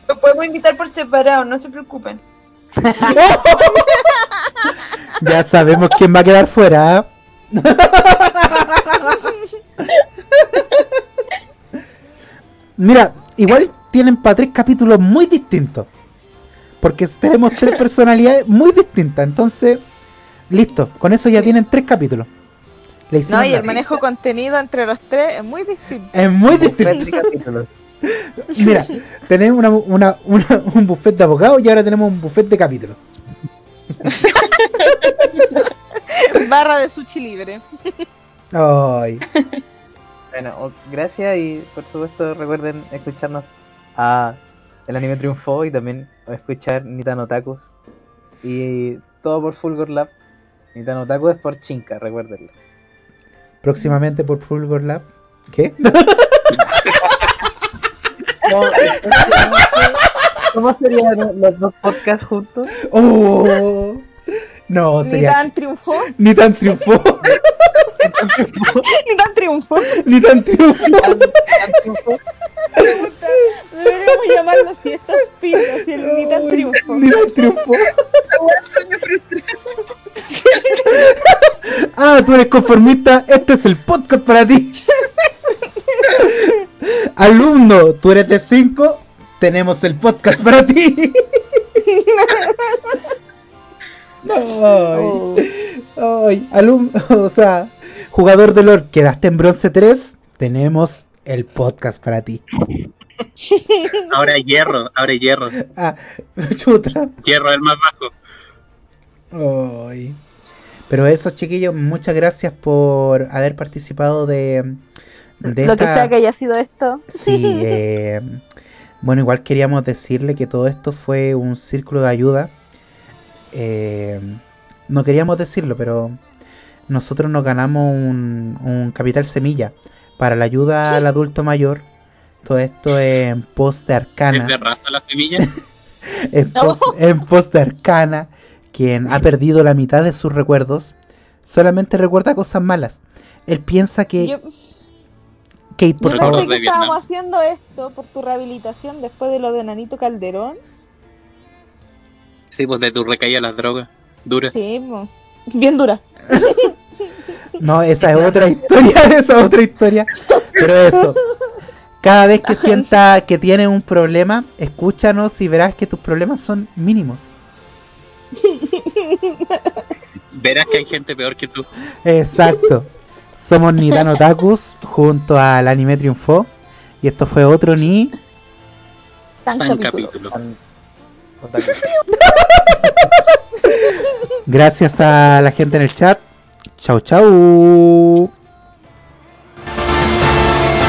Lo podemos invitar por separado, no se preocupen. ya sabemos quién va a quedar fuera. ¿ah? Mira, igual tienen para tres capítulos muy distintos. Porque tenemos tres personalidades muy distintas. Entonces, listo. Con eso ya tienen tres capítulos. Le hicimos No, y el manejo de contenido entre los tres es muy distinto. Es muy distinto. Mira, tenemos una, una- una- un buffet de abogados y ahora tenemos un buffet de capítulos. Barra de sushi libre. Ay, Bueno, o- gracias y por supuesto recuerden escucharnos a El Anime Triunfó y también escuchar Nitano Takus y todo por Fulgor Lab. Nitano Takus es por Chinka, recuérdenlo. Próximamente por Fulgor Lab. ¿Qué? ¿Cómo, ¿Cómo serían los dos podcasts juntos? Oh, no, Ni tan triunfó, ni tan triunfó, ni tan triunfó. ni tan triunfó. Deberíamos llamarlo así, estas filas, y el ni tan triunfo. Ni tan triunfó. Sueño frustrado. Ah, tú eres conformista, este es el podcast para ti. Alumno, tú eres de 5, tenemos el podcast para ti. Oh. Ay, ay, alumno, o sea, jugador de LOL, quedaste en bronce 3, tenemos el podcast para ti. Ahora hierro, ahora hierro. Ah, chuta. Hierro el más bajo. Ay. Pero eso, chiquillos, muchas gracias por haber participado de, de Lo que sea que haya sido esto. Sí, eh, bueno, igual queríamos decirle que todo esto fue un círculo de ayuda. Eh, no queríamos decirlo, pero nosotros nos ganamos un, un capital semilla para la ayuda al adulto mayor. Todo esto en post de Arcana. Es de raza la semilla. en, pos, en pos de Arcana, quien ha perdido la mitad de sus recuerdos, solamente recuerda cosas malas. Él piensa que Yo, Kate, por yo favor. pensé que estábamos haciendo esto por tu rehabilitación después de lo de Nanito Calderón. Sí, pues de tu recaída las drogas. Duras. Sí, po. bien dura. No, esa es otra historia, esa es otra historia. Pero eso. cada vez que sienta que tienes un problema, escúchanos y verás que tus problemas son mínimos. Verás que hay gente peor que tú. Exacto. Somos Nitano Takus junto al anime triunfó. Y esto fue otro ni. Tan Tan capítulo. capítulo. Gracias a la gente en el chat. Chau, chau.